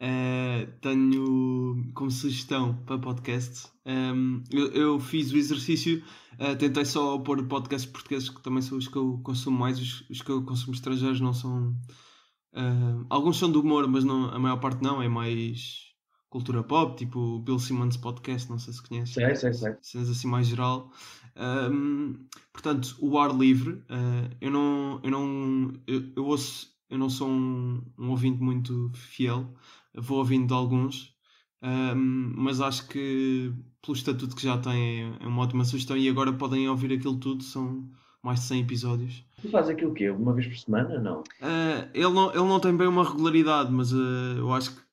Eh, tenho como sugestão para podcast. ehm, eu, eu fiz o exercício, tentei só pôr podcasts portugueses, que também são os que eu consumo mais, os, os que eu consumo estrangeiros não são. alguns são do humor, mas não, a maior parte não, é mais cultura pop, tipo o Bill Simmons Podcast, não sei se conheces Sei, sei, sei. cenas assim mais geral. Ahm, portanto, o ar livre, ah, eu não, eu não, eu, eu ouço, eu não sou um, um ouvinte muito fiel, vou ouvindo de alguns, ahm, mas acho que pelo estatuto que já tem é, é uma ótima sugestão e agora podem ouvir aquilo tudo, são mais de 100 episódios. Tu fazes aquilo o quê? Uma vez por semana? Não. Ah, ele, não, ele não tem bem uma regularidade, mas ah, eu acho que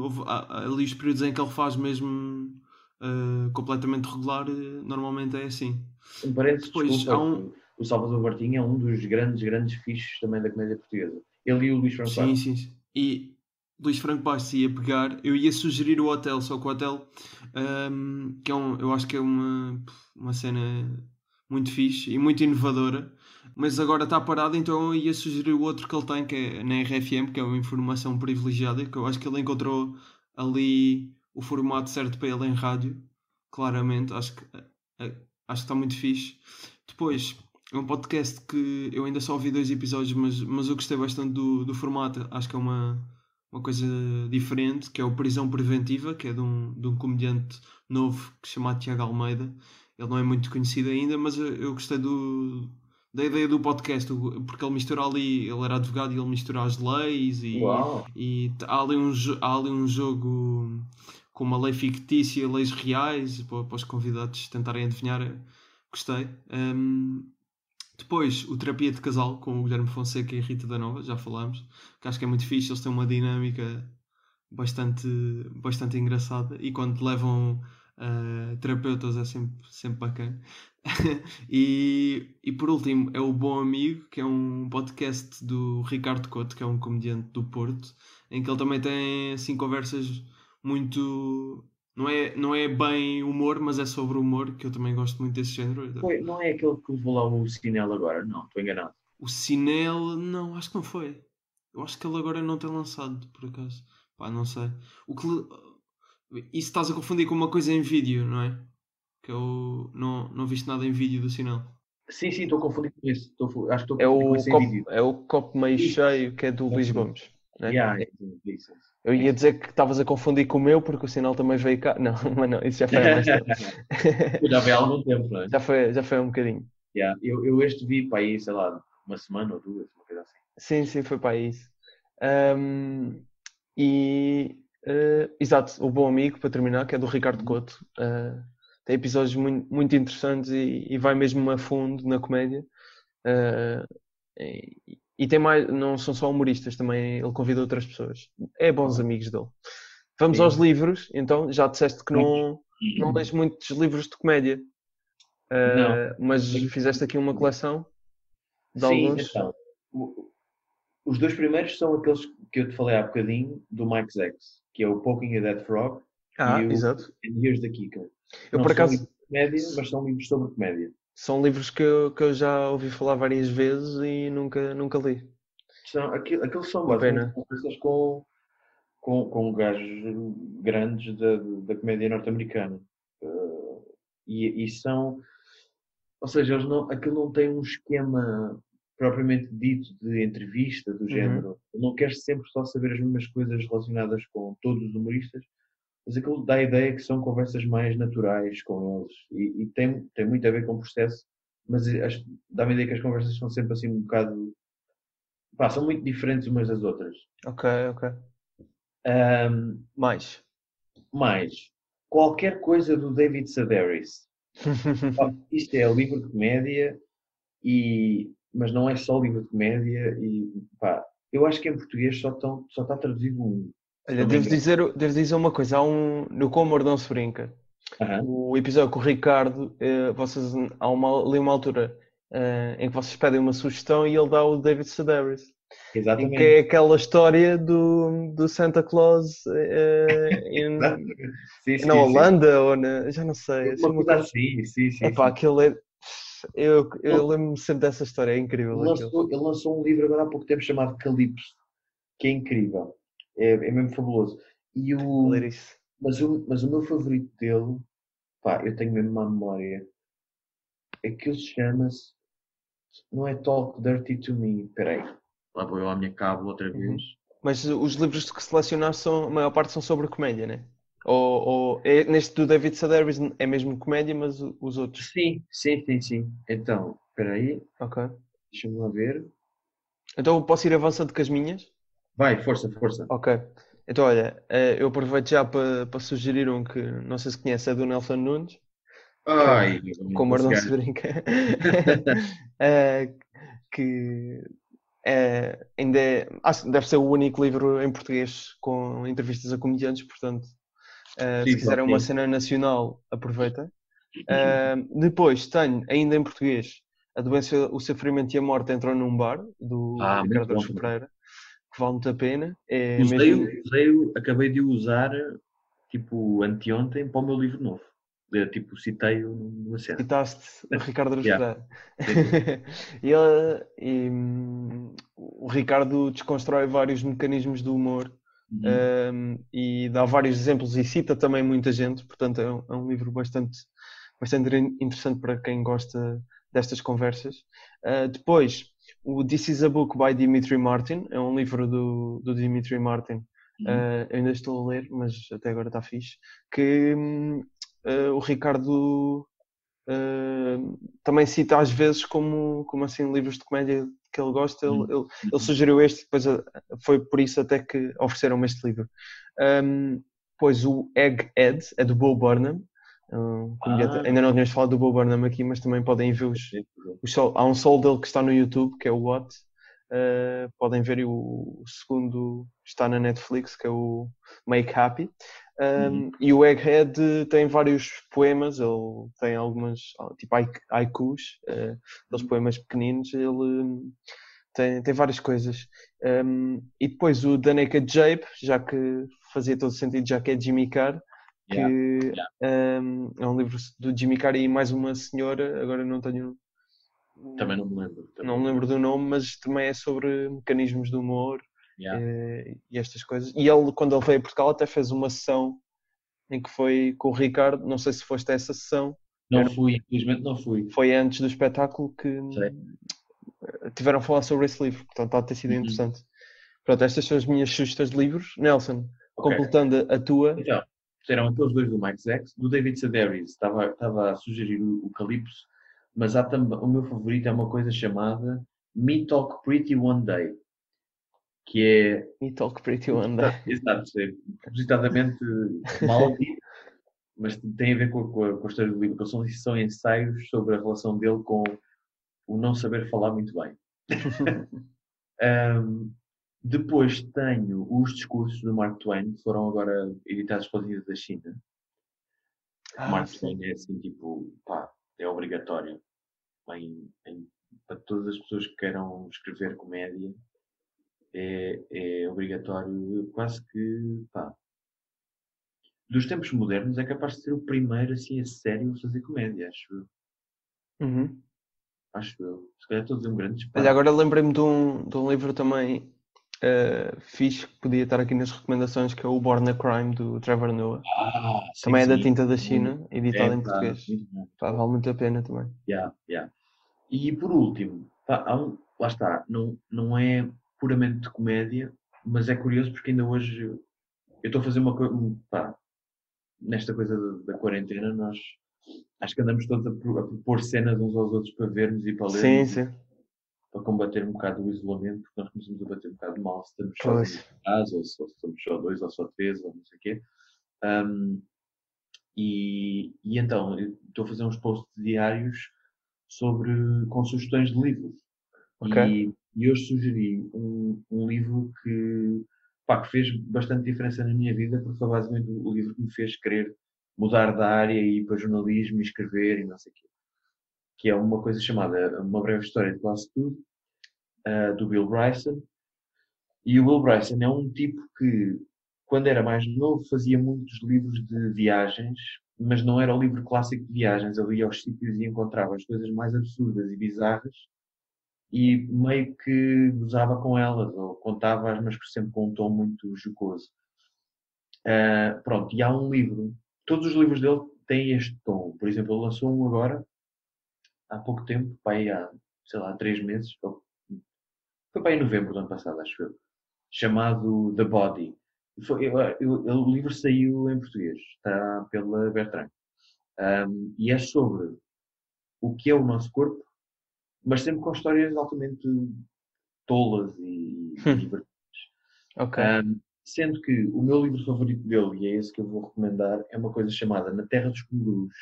houve há- ali os períodos em que ele faz mesmo ah, completamente regular, ah, normalmente é assim. Um parênteses, Depois, desculpa, um- o Salvador Martinha é um dos grandes, grandes fichos também da comédia portuguesa. Ele e o Luís Franco Sim, sim, sim. E Luís Franco Bastos ia pegar, eu ia sugerir o hotel, só que o hotel, ahm, que é um, eu acho que é uma, uma cena muito fixe e muito inovadora, mas agora está parado, então eu ia sugerir o outro que ele tem, que é na RFM, que é uma informação privilegiada, que eu acho que ele encontrou ali o formato certo para ele em rádio, claramente, acho que, eh, acho que está muito fixe. Depois, é um podcast que eu ainda só ouvi dois episódios, mas, mas eu gostei bastante do, do formato. Acho que é uma, uma coisa diferente, que é o Prisão Preventiva, que é de um, de um comediante novo que se chama Tiago Almeida. Ele não é muito conhecido ainda, mas eu, eu gostei do, da ideia do podcast, porque ele mistura ali, ele era advogado e ele mistura as leis e, Uau! e há ali, um, há ali um jogo com uma lei fictícia e leis reais para, para os convidados tentarem adivinhar. Gostei. Hum, depois, o Terapia de Casal com o Guilherme Fonseca e a Rita da Nova, já falámos, que acho que é muito fixe. Eles têm uma dinâmica bastante, bastante engraçada e quando levam ah, terapeutas é sempre, sempre bacana. e, e por último, é o Bom Amigo, que é um podcast do Ricardo Couto, que é um comediante do Porto, em que ele também tem assim conversas muito. Não é, não é bem humor, mas é sobre humor, que eu também gosto muito desse género. Foi, não é aquele que levou lá o Cinel agora? Não, estou enganado. O Cinel, não, acho que não foi. Eu acho que ele agora não tem lançado, por acaso. Pá, não sei. O que Isso estás a confundir com uma coisa em vídeo, não é? Que eu não, não viste nada em vídeo do Cinel. Sim, sim, estou a confundir com esse. Estou acho que estou a É confundir o, com esse em copo, vídeo. é o copo meio Isso. cheio que é do Luís. Gomes. né? Yeah, é, isso, isso. Eu ia dizer que estavas a confundir com o meu porque o sinal também veio cá. Não, mas não, isso já foi há mais tempo. Já vi há algum tempo, não é? já, foi, já foi há um bocadinho. Yeah, Eu, eu este vi para aí, sei lá, uma semana ou duas, uma coisa assim. Sim, sim, foi para isso. Ahm, e eh, exato, o Bom Amigo, para terminar, que é do Ricardo Couto. Ah, tem episódios muito, muito interessantes e, e vai mesmo a fundo na comédia. Ah, e, e tem mais, não são só humoristas, também ele convida outras pessoas. É bons amigos dele. Vamos Sim. aos livros, então, já disseste que não, não lês muitos livros de comédia. Ah, mas fizeste aqui uma coleção de Sim, alguns. então. Os dois primeiros são aqueles que eu te falei há bocadinho, do Mike Zex, que é o Poking a Dead Frog Ah, e o exato. And Here's the Kicker. Eu Não por são acaso livros de comédia, mas são livros sobre comédia. são livros que eu, que eu já ouvi falar várias vezes e nunca, nunca li. São, aquilo, aqueles são basicamente conversas com, com, com gajos grandes da, da comédia norte-americana. Eh, e, e são. Ou seja, eles não, aquilo não tem um esquema propriamente dito de entrevista, do género. Não queres sempre só saber as mesmas coisas relacionadas com todos os humoristas, mas aquilo dá a ideia que são conversas mais naturais com eles. E, e tem, tem muito a ver com o processo mas dá-me a ideia que as conversas são sempre assim um bocado. Pá, são muito diferentes umas das outras. Ok, ok. Ahm, Mais. mais, qualquer coisa do David Sedaris. Isto é livro de comédia, e, mas não é só livro de comédia. E, pá, eu acho que em português só, tão, só está traduzido um. Olha, devo dizer, devo dizer uma coisa. Há um, no Com Amor Não Se Brinca, Aham. o episódio com o Ricardo, eh, vocês, há uma, ali uma altura eh, em que vocês pedem uma sugestão e ele dá o David Sedaris. Exatamente. que é aquela história do, do Santa Claus eh, em- Sim, sim, na sim. Holanda ou na. Já não sei. assim, Uma uma coisa assim, sim, sim. Epá, sim. aquilo é. Eu, eu lembro-me sempre dessa história, é incrível. Ele lançou, ele lançou um livro agora há pouco tempo chamado Calypso, que é incrível. É, é mesmo fabuloso. E o, mas, o, mas o meu favorito dele, pá, eu tenho mesmo má memória, aquilo chama-se, não é Talk Dirty to Me, peraí, lá vou eu à minha cábula outra Uhum. vez. Mas os livros que selecionaste, são, a maior parte são sobre comédia, né? Ou, ou é, neste do David Sedaris é mesmo comédia, mas os outros. Sim, sim, sim, sim. Então, peraí, Ok. deixa-me lá ver. Então eu posso ir avançando com as minhas? Vai, força, força. Ok. Então olha, eh, eu aproveito já para para sugerir um que não sei se conhece, é do Nelson Nunes. Ai, como não se brinca, Eh, que é, ainda é, acho deve ser o único livro em português com entrevistas a comediantes, portanto, eh, Sim, se quiserem uma cena nacional, aproveitem. Eh, depois tenho, ainda em português, A Doença, o Sofrimento e a Morte Entram num Bar, do Ah, Ricardo. Pereira, que vale muito a pena. É Usei, mesmo, usei, acabei de usar, tipo, anteontem para o meu livro novo. Eu, tipo, citei-o numa cena. citaste o Ricardo e, ele- e, hum, o Ricardo desconstrói vários mecanismos do humor Uhum. um, e dá vários exemplos e cita também muita gente, portanto é um, é um livro bastante, bastante in- interessante para quem gosta destas conversas. Uh, depois, o This is a Book by Dimitri Martin, é um livro do, do Dimitri Martin, Uhum. uh, ainda estou a ler, mas até agora está fixe, que uh, o Ricardo uh, também cita às vezes como, como assim livros de comédia que ele gosta, ele, Uhum. ele, ele sugeriu este, depois foi por isso até que ofereceram-me este livro. Um, pois o Egghead é do Bo Burnham, um comediante- Ah. ainda não tínhamos falado do Bo Burnham aqui, mas também podem ver os, os sol- há um solo dele que está no YouTube, que é o What. Uh, podem ver o, o segundo está na Netflix, que é o Make Happy. Um, E o Egghead tem vários poemas, ele tem algumas, tipo haik- haikus, uh, aqueles poemas pequeninos, ele hum, tem, tem várias coisas. Um, e depois o The Naked Jape, já que fazia todo sentido, já que é Jimmy Carr, que Yeah, um, é um livro do Jimmy Carr e mais uma senhora, agora não tenho Também não me lembro. Não me lembro do nome, mas também é sobre mecanismos do humor Yeah. eh, e estas coisas. E ele, quando ele veio a Portugal, até fez uma sessão em que foi com o Ricardo. Não sei se foste a essa sessão, Não fui, infelizmente não fui. foi antes do espetáculo que Sei. eh, tiveram a falar sobre esse livro, portanto, está a ter sido Uhum. interessante. Pronto, estas são as minhas sugestões de livros. Nelson, Ok. completando a tua, Então, eram aqueles dois do Mike Zex. Do David Sedaris, estava, estava a sugerir o, o Calypso, mas há também, o meu favorito é uma coisa chamada Me Talk Pretty One Day, que é Me Talk Pretty One Day. Exato, é propositadamente mal mas tem a ver com a, com a- com a história do livro, são, são ensaios sobre a relação dele com o não saber falar muito bem. Ahm, depois tenho os discursos do Mark Twain, que foram agora editados pela Avenida da China. Ah, Mark sim. Twain é assim, tipo, pá, é obrigatório em- em- para todas as pessoas que queiram escrever comédia. É, é obrigatório, quase que, pá, dos tempos modernos é capaz de ser o primeiro, assim, a sério a fazer comédia, acho eu. Uhum. Acho eu. Se calhar estou a dizer um grande Olha, disparate. agora lembrei-me de um, de um livro também eh, fixe que podia estar aqui nas recomendações, que é o Born a Crime, do Trevor Noah. Ah, sim, também é da sim. tinta da China, editado É, em português. Pá, vale muito a pena também. Yeah, yeah. E por último, um- lá está, não, não é puramente de comédia, mas é curioso porque ainda hoje eu estou a fazer uma coisa, nesta coisa da, da quarentena, nós acho que andamos todos a, pro- a propor cenas uns aos outros para vermos e para Sim, lermos, sim. Para combater um bocado o isolamento, porque nós começamos a bater um bocado mal se estamos Pois. sozinhos em casa, ou se somos só dois, ou só três, ou não sei o quê. Um, e, e então, estou a fazer uns posts diários sobre, com sugestões de livros. Ok. E, e hoje sugeri um, um livro que, pá, que fez bastante diferença na minha vida, porque foi basicamente o livro que me fez querer mudar da área e ir para jornalismo e escrever e não sei o quê. Que é uma coisa chamada Uma Breve História de Quase Tudo, ah, do Bill Bryson. E o Bill Bryson é um tipo que, quando era mais novo, fazia muitos livros de viagens, mas não era o livro clássico de viagens. Ele ia aos sítios e encontrava as coisas mais absurdas e bizarras e meio que gozava com elas, ou contava-as, mas sempre com um tom muito jocoso. Ah, pronto, e há um livro, todos os livros dele têm este tom. Por exemplo, ele lançou um agora, há pouco tempo, pai, há, sei lá, três meses, ou- foi para em novembro do ano passado, acho eu, chamado The Body. Foi- eu- eu- o livro saiu em português, está pela Bertrand. Um, e é sobre o que é o nosso corpo, mas sempre com histórias altamente tolas e divertidas. Ok. Um, sendo que o meu livro favorito dele, e é esse que eu vou recomendar, é uma coisa chamada Na Terra dos Cangurus.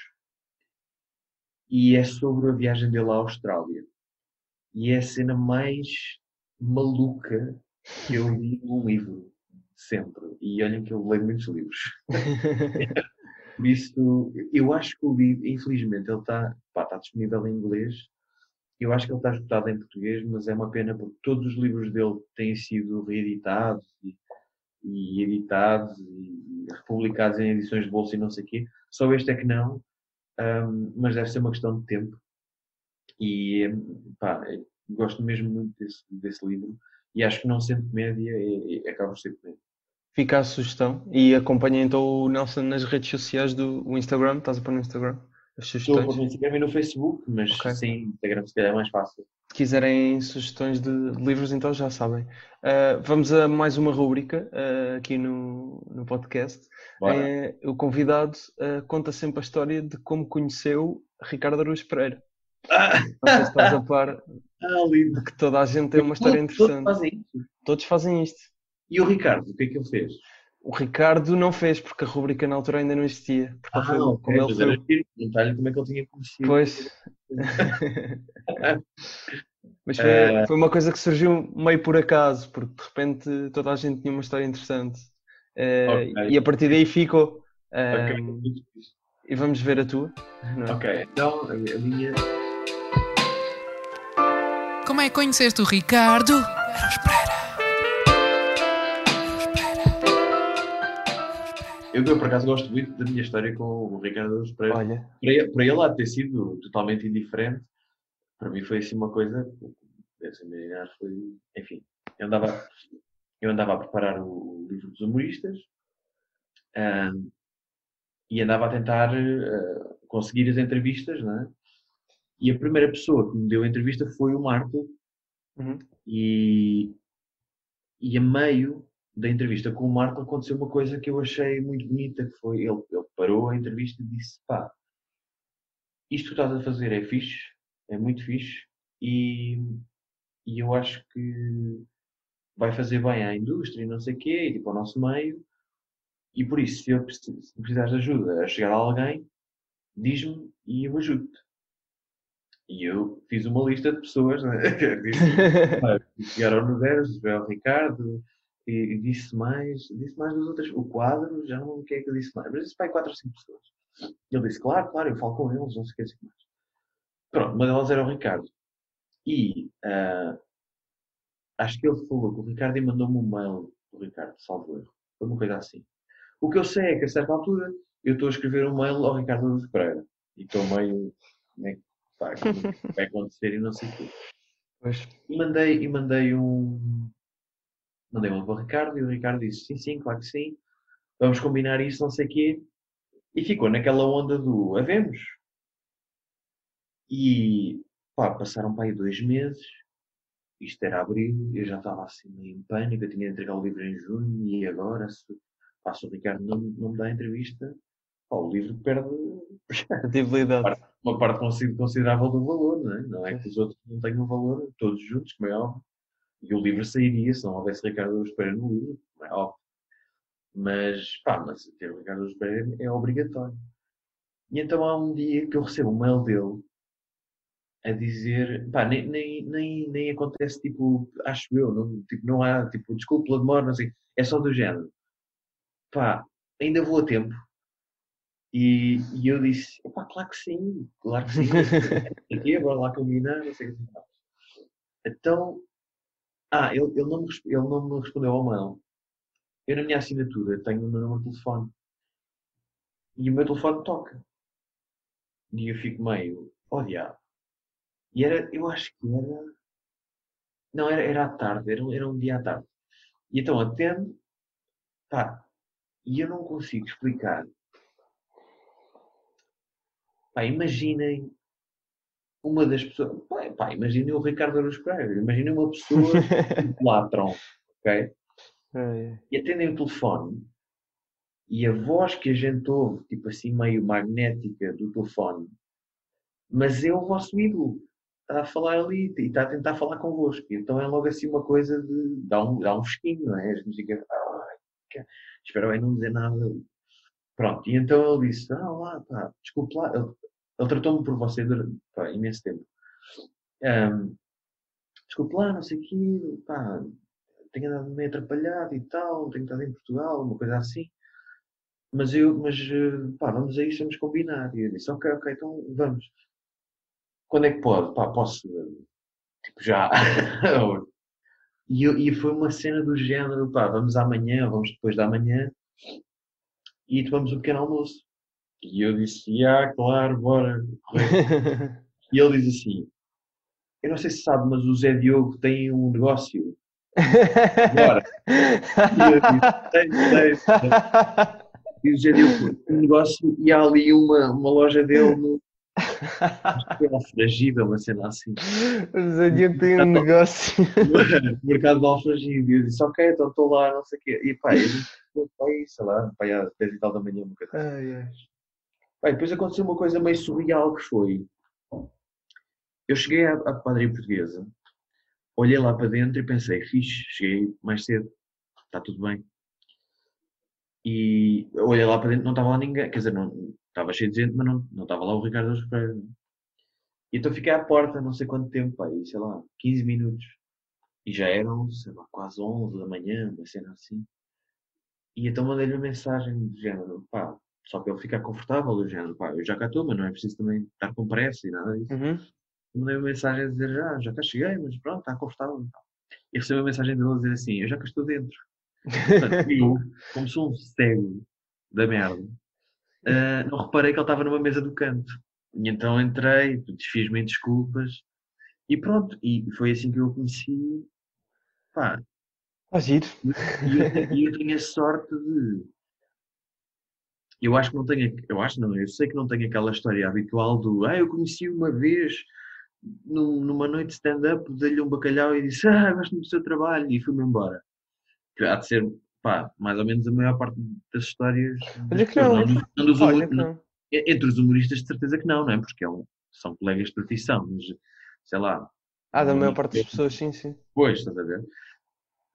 E é sobre a viagem dele à Austrália. E é a cena mais maluca que eu li num livro, sempre. E olhem que eu leio muitos livros. Por isso, eu acho que o livro, infelizmente, ele está, está disponível em inglês. Eu acho que ele está esgotado em português, mas é uma pena porque todos os livros dele têm sido reeditados e, e editados e republicados em edições de bolsa e não sei o quê. Só este é que não, ahm, mas deve ser uma questão de tempo. E pá, gosto mesmo muito desse, desse livro e acho que não sendo comédia, é, é, acaba por comédia. Fica a sugestão. E acompanha então o Nelson nas redes sociais do Instagram. Estás a pôr no Instagram as Estou sugestões. no Instagram e no Facebook, mas Ok. sim, Instagram se calhar é mais fácil. Se quiserem sugestões de livros, então já sabem. Ah, vamos a mais uma rúbrica ah, aqui no, no podcast. É, o convidado ah, conta sempre a história de como conheceu Ricardo Araújo Pereira. Ah, Não sei se estás a par ah, lindo. de que toda a gente tem uma história Todos- todos interessante. fazem isso. Todos fazem isto. E o Ricardo, o que é que ele fez? O Ricardo não fez, porque a rúbrica na altura ainda não existia. Porque ele foi, ok, como ele mas foi era perguntar-lhe como é que ele tinha conhecido. Pois. Mas foi, Eh. foi uma coisa que surgiu meio por acaso, porque de repente toda a gente tinha uma história interessante. Eh, Ok. E a partir daí ficou. Ok, muito fixe. E vamos ver a tua. não é? Ok, então a minha. Como é que conheceste o Ricardo? Araújo Pereira. Eu, eu, por acaso gosto muito da minha história com o Ricardo Pereira. Olha, Para ele, para ele há de ter sido totalmente indiferente. Para mim foi assim uma coisa, deve se imaginar, foi. Enfim, eu andava, eu andava a preparar o, livro dos humoristas ahm, e andava a tentar ah, conseguir as entrevistas, não é? E a primeira pessoa que me deu a entrevista foi o Marco, Uhum. e, e a meio da entrevista com o Marco aconteceu uma coisa que eu achei muito bonita, que foi ele, ele parou a entrevista e disse, pá, isto que estás a fazer é fixe, é muito fixe, e, e eu acho que vai fazer bem à indústria e não sei o quê, e tipo ao nosso meio, e por isso, se, eu precisares de ajuda a chegar a alguém, diz-me e eu ajudo-te. E eu fiz uma lista de pessoas, né? Disse, pá, chegar ao Noveres, ao Ricardo, e, disse mais, disse mais das outras, o quadro, já não lembro o que é que disse mais, mas disse para aí quatro ou cinco pessoas. Ele disse, claro, claro, eu falo com eles, não sei o que, que mais. Pronto, uma delas era o Ricardo. E ah, acho que ele falou que o Ricardo e mandou-me um mail do Ricardo, salvo erro. Foi uma coisa assim. O que eu sei é que a certa altura eu estou a escrever um mail ao Ricardo Luz Pereira. E estou meio. É que pá, como vai acontecer e não sei o quê. pois. E mandei, e mandei um. Mandei um para o Ricardo e o Ricardo disse: sim, sim, claro que sim. Vamos combinar isso, não sei o quê. E ficou naquela onda do havemos. E pá, passaram para aí dois meses. Isto era abril, eu já estava assim meio em pânico. Eu tinha de entregar o livro em junho e agora, se, pá, se o Ricardo não, não me dá a entrevista, pá, o livro perde uma parte consi- considerável do valor, não é? Não é que os outros não tenham valor, todos juntos, como é óbvio. E o livro sairia se não houvesse Ricardo Araújo Pereira no livro, é óbvio. Mas, pá, mas ter o Ricardo Araújo Pereira é obrigatório. E então há um dia que eu recebo um mail dele a dizer, pá, nem, nem, nem, nem acontece, tipo, acho eu, não, tipo, não há, tipo, desculpe pela demora, não sei, é só do género. Pá, ainda vou a tempo. E, e eu disse, pá, claro que sim, claro que sim. Aqui, agora lá combinar, não sei o que mais. Então, ah, ele, ele, não me, ele não me respondeu ao mail. Eu na minha assinatura tenho o meu número de telefone. E o meu telefone toca. E eu fico meio, oh diabo. E era, eu acho que era. Não, era, era à tarde, era, era um dia à tarde. E então atendo, pá, e eu não consigo explicar. Pá, imaginem uma das pessoas. Pá, pá, imaginem o Ricardo Araújo Pereira, imaginem uma pessoa que latram, ok? Ai, e atendem o telefone e a voz que a gente ouve, tipo assim, meio magnética do telefone, mas é o vosso ídolo. Está a falar ali e está a tentar falar convosco. Então é logo assim uma coisa de. dá um, dá um fresquinho, não é? A gente fica. "Ai, que- espero bem não dizer nada. Pronto, e então ele disse: Ah, lá, pá, desculpe lá. Ele, ele tratou-me por você durante pá, imenso tempo. Ahm, desculpe lá, não sei o quê, pá, tenho andado meio atrapalhado e tal, tenho estado em Portugal, uma coisa assim. Mas eu, mas eh, pá, vamos a isso, vamos combinar. E eu disse, ok, ok, então vamos. Quando é que pode? Pá, posso, eh, tipo, já. e, e foi uma cena do género, pá, vamos amanhã, vamos depois da manhã e tomamos um pequeno almoço. E eu disse, ah, claro, bora. E ele diz assim, eu não sei se sabe, mas o Zé Diogo tem um negócio. Bora. E eu disse, tem, tem. E o Zé Diogo tem um negócio e há ali uma, uma loja dele no pela fragida, uma cena assim. O Zé Diogo tem um negócio. mercado de Alfragide. E eu disse, ok, então estou lá, não sei o quê. E pá, eu disse, sei lá, pá, às 10 e tal da manhã, uma coisa assim. Ai, e depois aconteceu uma coisa meio surreal que foi. Eu cheguei à, à padaria portuguesa, olhei lá para dentro e pensei, fixe, cheguei mais cedo, está tudo bem. E olhei lá para dentro, não estava lá ninguém, quer dizer, não, estava cheio de gente, mas não, não estava lá o Ricardo Araújo Pereira. E então fiquei à porta, não sei quanto tempo, e sei lá, 15 minutos. E já eram, sei lá, quase 11 da manhã, uma cena assim. E então mandei-lhe uma mensagem do género, pá, só para ele ficar confortável, do género, pá, eu já cá estou, mas não é preciso também estar com pressa e nada disso. Uhum. Mandei uma mensagem a dizer, já, já cá cheguei, mas pronto, está confortável e tal. E recebi uma mensagem dele a dizer assim, eu já cá estou dentro. Portanto, eu, como sou um cego da merda, ah, não reparei que ele estava numa mesa do canto. E então entrei, desfiz-me em desculpas e pronto. E foi assim que eu o conheci. Pá, Está giro. e eu, te- e eu tenho a sorte de. Eu acho que não tenho. Eu acho não, eu sei que não tenho aquela história habitual do. Ah, eu conheci uma vez num- numa noite de stand-up, dei-lhe um bacalhau e disse: Ah, gosto do seu trabalho e fui-me embora. Que há de ser, pá, mais ou menos a maior parte das histórias. Olha que não. não dos Olha humor- que não. Entre os humoristas, de certeza que não, não é? Porque é um- são colegas de profissão, mas sei lá, Ah, da um maior parte das pessoas, sim, sim. Pois, estás a ver?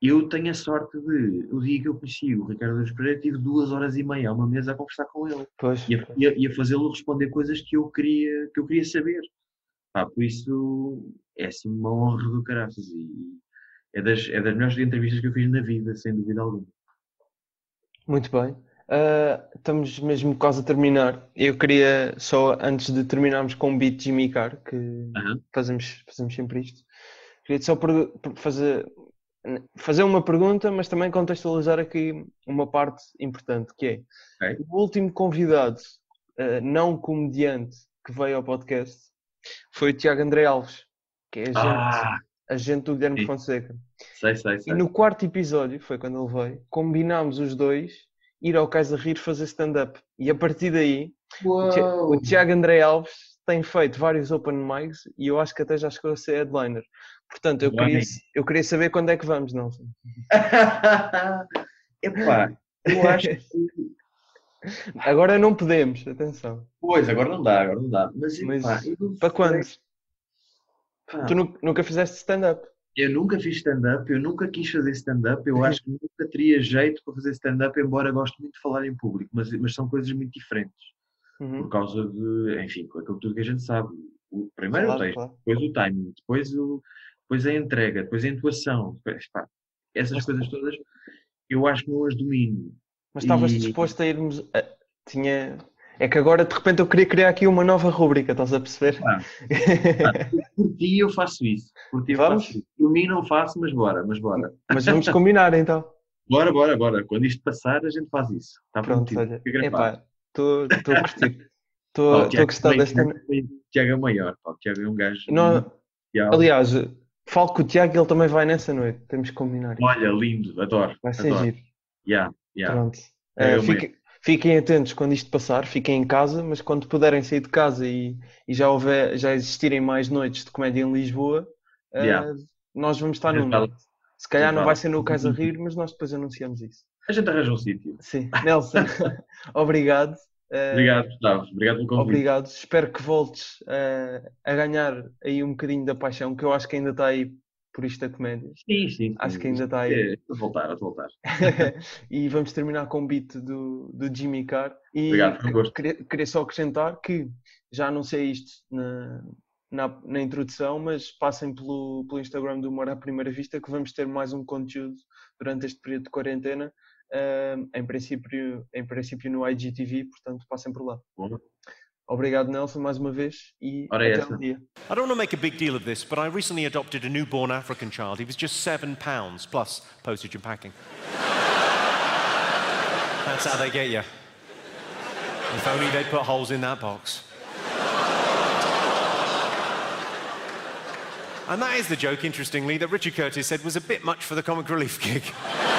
Eu tenho a sorte de, o dia que eu conheci o Ricardo Araújo Pereira, tive duas horas e meia a uma mesa a conversar com ele Pois. e a, e a- fazê-lo responder coisas que eu queria, que eu queria saber. Pá, por isso é assim uma honra do caraças e é das, é das melhores entrevistas que eu fiz na vida, sem dúvida alguma. Muito bem. Ah, estamos mesmo quase a terminar. Eu queria só, antes de terminarmos com o beat Jimmy Carr, que Aham. fazemos, fazemos sempre isto, queria só fazer, fazer uma pergunta, mas também contextualizar aqui uma parte importante, que é Ok. o último convidado ah, não comediante que veio ao podcast foi o Tiago André Alves, que é agente, Ah, agente do Guilherme sim. Fonseca. sei, sei, E sei. no quarto episódio, foi quando ele veio, combinámos os dois ir ao Cais a Rir fazer stand-up. E a partir daí, o Ti- o Tiago André Alves tem feito vários open mics e eu acho que até já chegou a ser headliner. Portanto, eu queria, eu queria saber quando é que vamos, não? Epá, eu acho que Agora não podemos, atenção. Pois, agora não dá, agora não dá. Mas, Mas pá, para quando? pá, Tu nu- nunca fizeste stand-up? eu nunca fiz stand-up, eu nunca quis fazer stand-up, eu acho que nunca teria jeito para fazer stand-up, embora gosto muito de falar em público, mas, mas são coisas muito diferentes. Uhum. Por causa de, enfim, com aquilo tudo que a gente sabe. O, primeiro Claro, o texto, claro. depois o timing, depois, o, depois a entrega, depois a intuação, depois, pá, essas coisas todas eu acho que não as domino. Mas estavas E- disposto a irmos. a- Tinha. É que agora de repente eu queria criar aqui uma nova rúbrica, estás a perceber? Ah. Por ti eu faço isso. Por ti Vamos? faço isso. Por mim não faço, mas bora, mas bora. Mas vamos combinar então. Bora, bora, bora. Quando isto passar, a gente faz isso. Está Pronto, olha. Epá, estou a curtir. Estou a gostar desta. o Tiago é maior. pá, O Tiago é um gajo. Não-. Aliás, falo com o Tiago ele também vai nessa noite. Temos que combinar. Olha, lindo, adoro. Vai ser adoro. giro. Yeah, yeah. Pronto. É, Eh, eu fiquem, atentos quando isto passar, fiquem em casa, mas quando puderem sair de casa e, e já, houver, já existirem mais noites de comédia em Lisboa, eh, Yeah. nós vamos estar vai- Se calhar não vai- vai ser no Casa Rir, mas nós depois anunciamos isso. A gente arranja um sítio. Sim. Nelson, obrigado. Eh, Obrigado, Gustavo. Obrigado pelo convite. Obrigado. Espero que voltes eh, a ganhar aí um bocadinho da paixão, que eu acho que ainda está aí por isto da comédia. Sim, sim. Acho sim. que ainda está aí. É, a voltar, a voltar. e vamos terminar com o beat do, do Jimmy Carr. E Obrigado, que- gosto. queria, queria só acrescentar que já anunciei isto na, na, na introdução, mas passem pelo, pelo Instagram do Humor à Primeira Vista que vamos ter mais um conteúdo durante este período de quarentena. Ahm, em, princípio, em princípio no IGTV, portanto passem por lá. Bom. Obrigado, Nelson, mais uma vez e Ora é até essa. um dia. I don't want to make a big deal of this, but I recently adopted a newborn African child. He was just seven pounds plus postage and packing. That's how they get you. If only they'd put holes in that box. And that is the joke, interestingly, that Richard Curtis said was a bit much for the comic relief gig.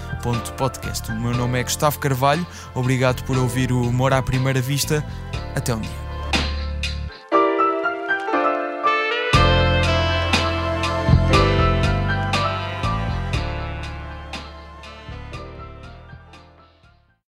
O meu nome é Gustavo Carvalho, obrigado por ouvir o Humor à Primeira Vista. Até um dia.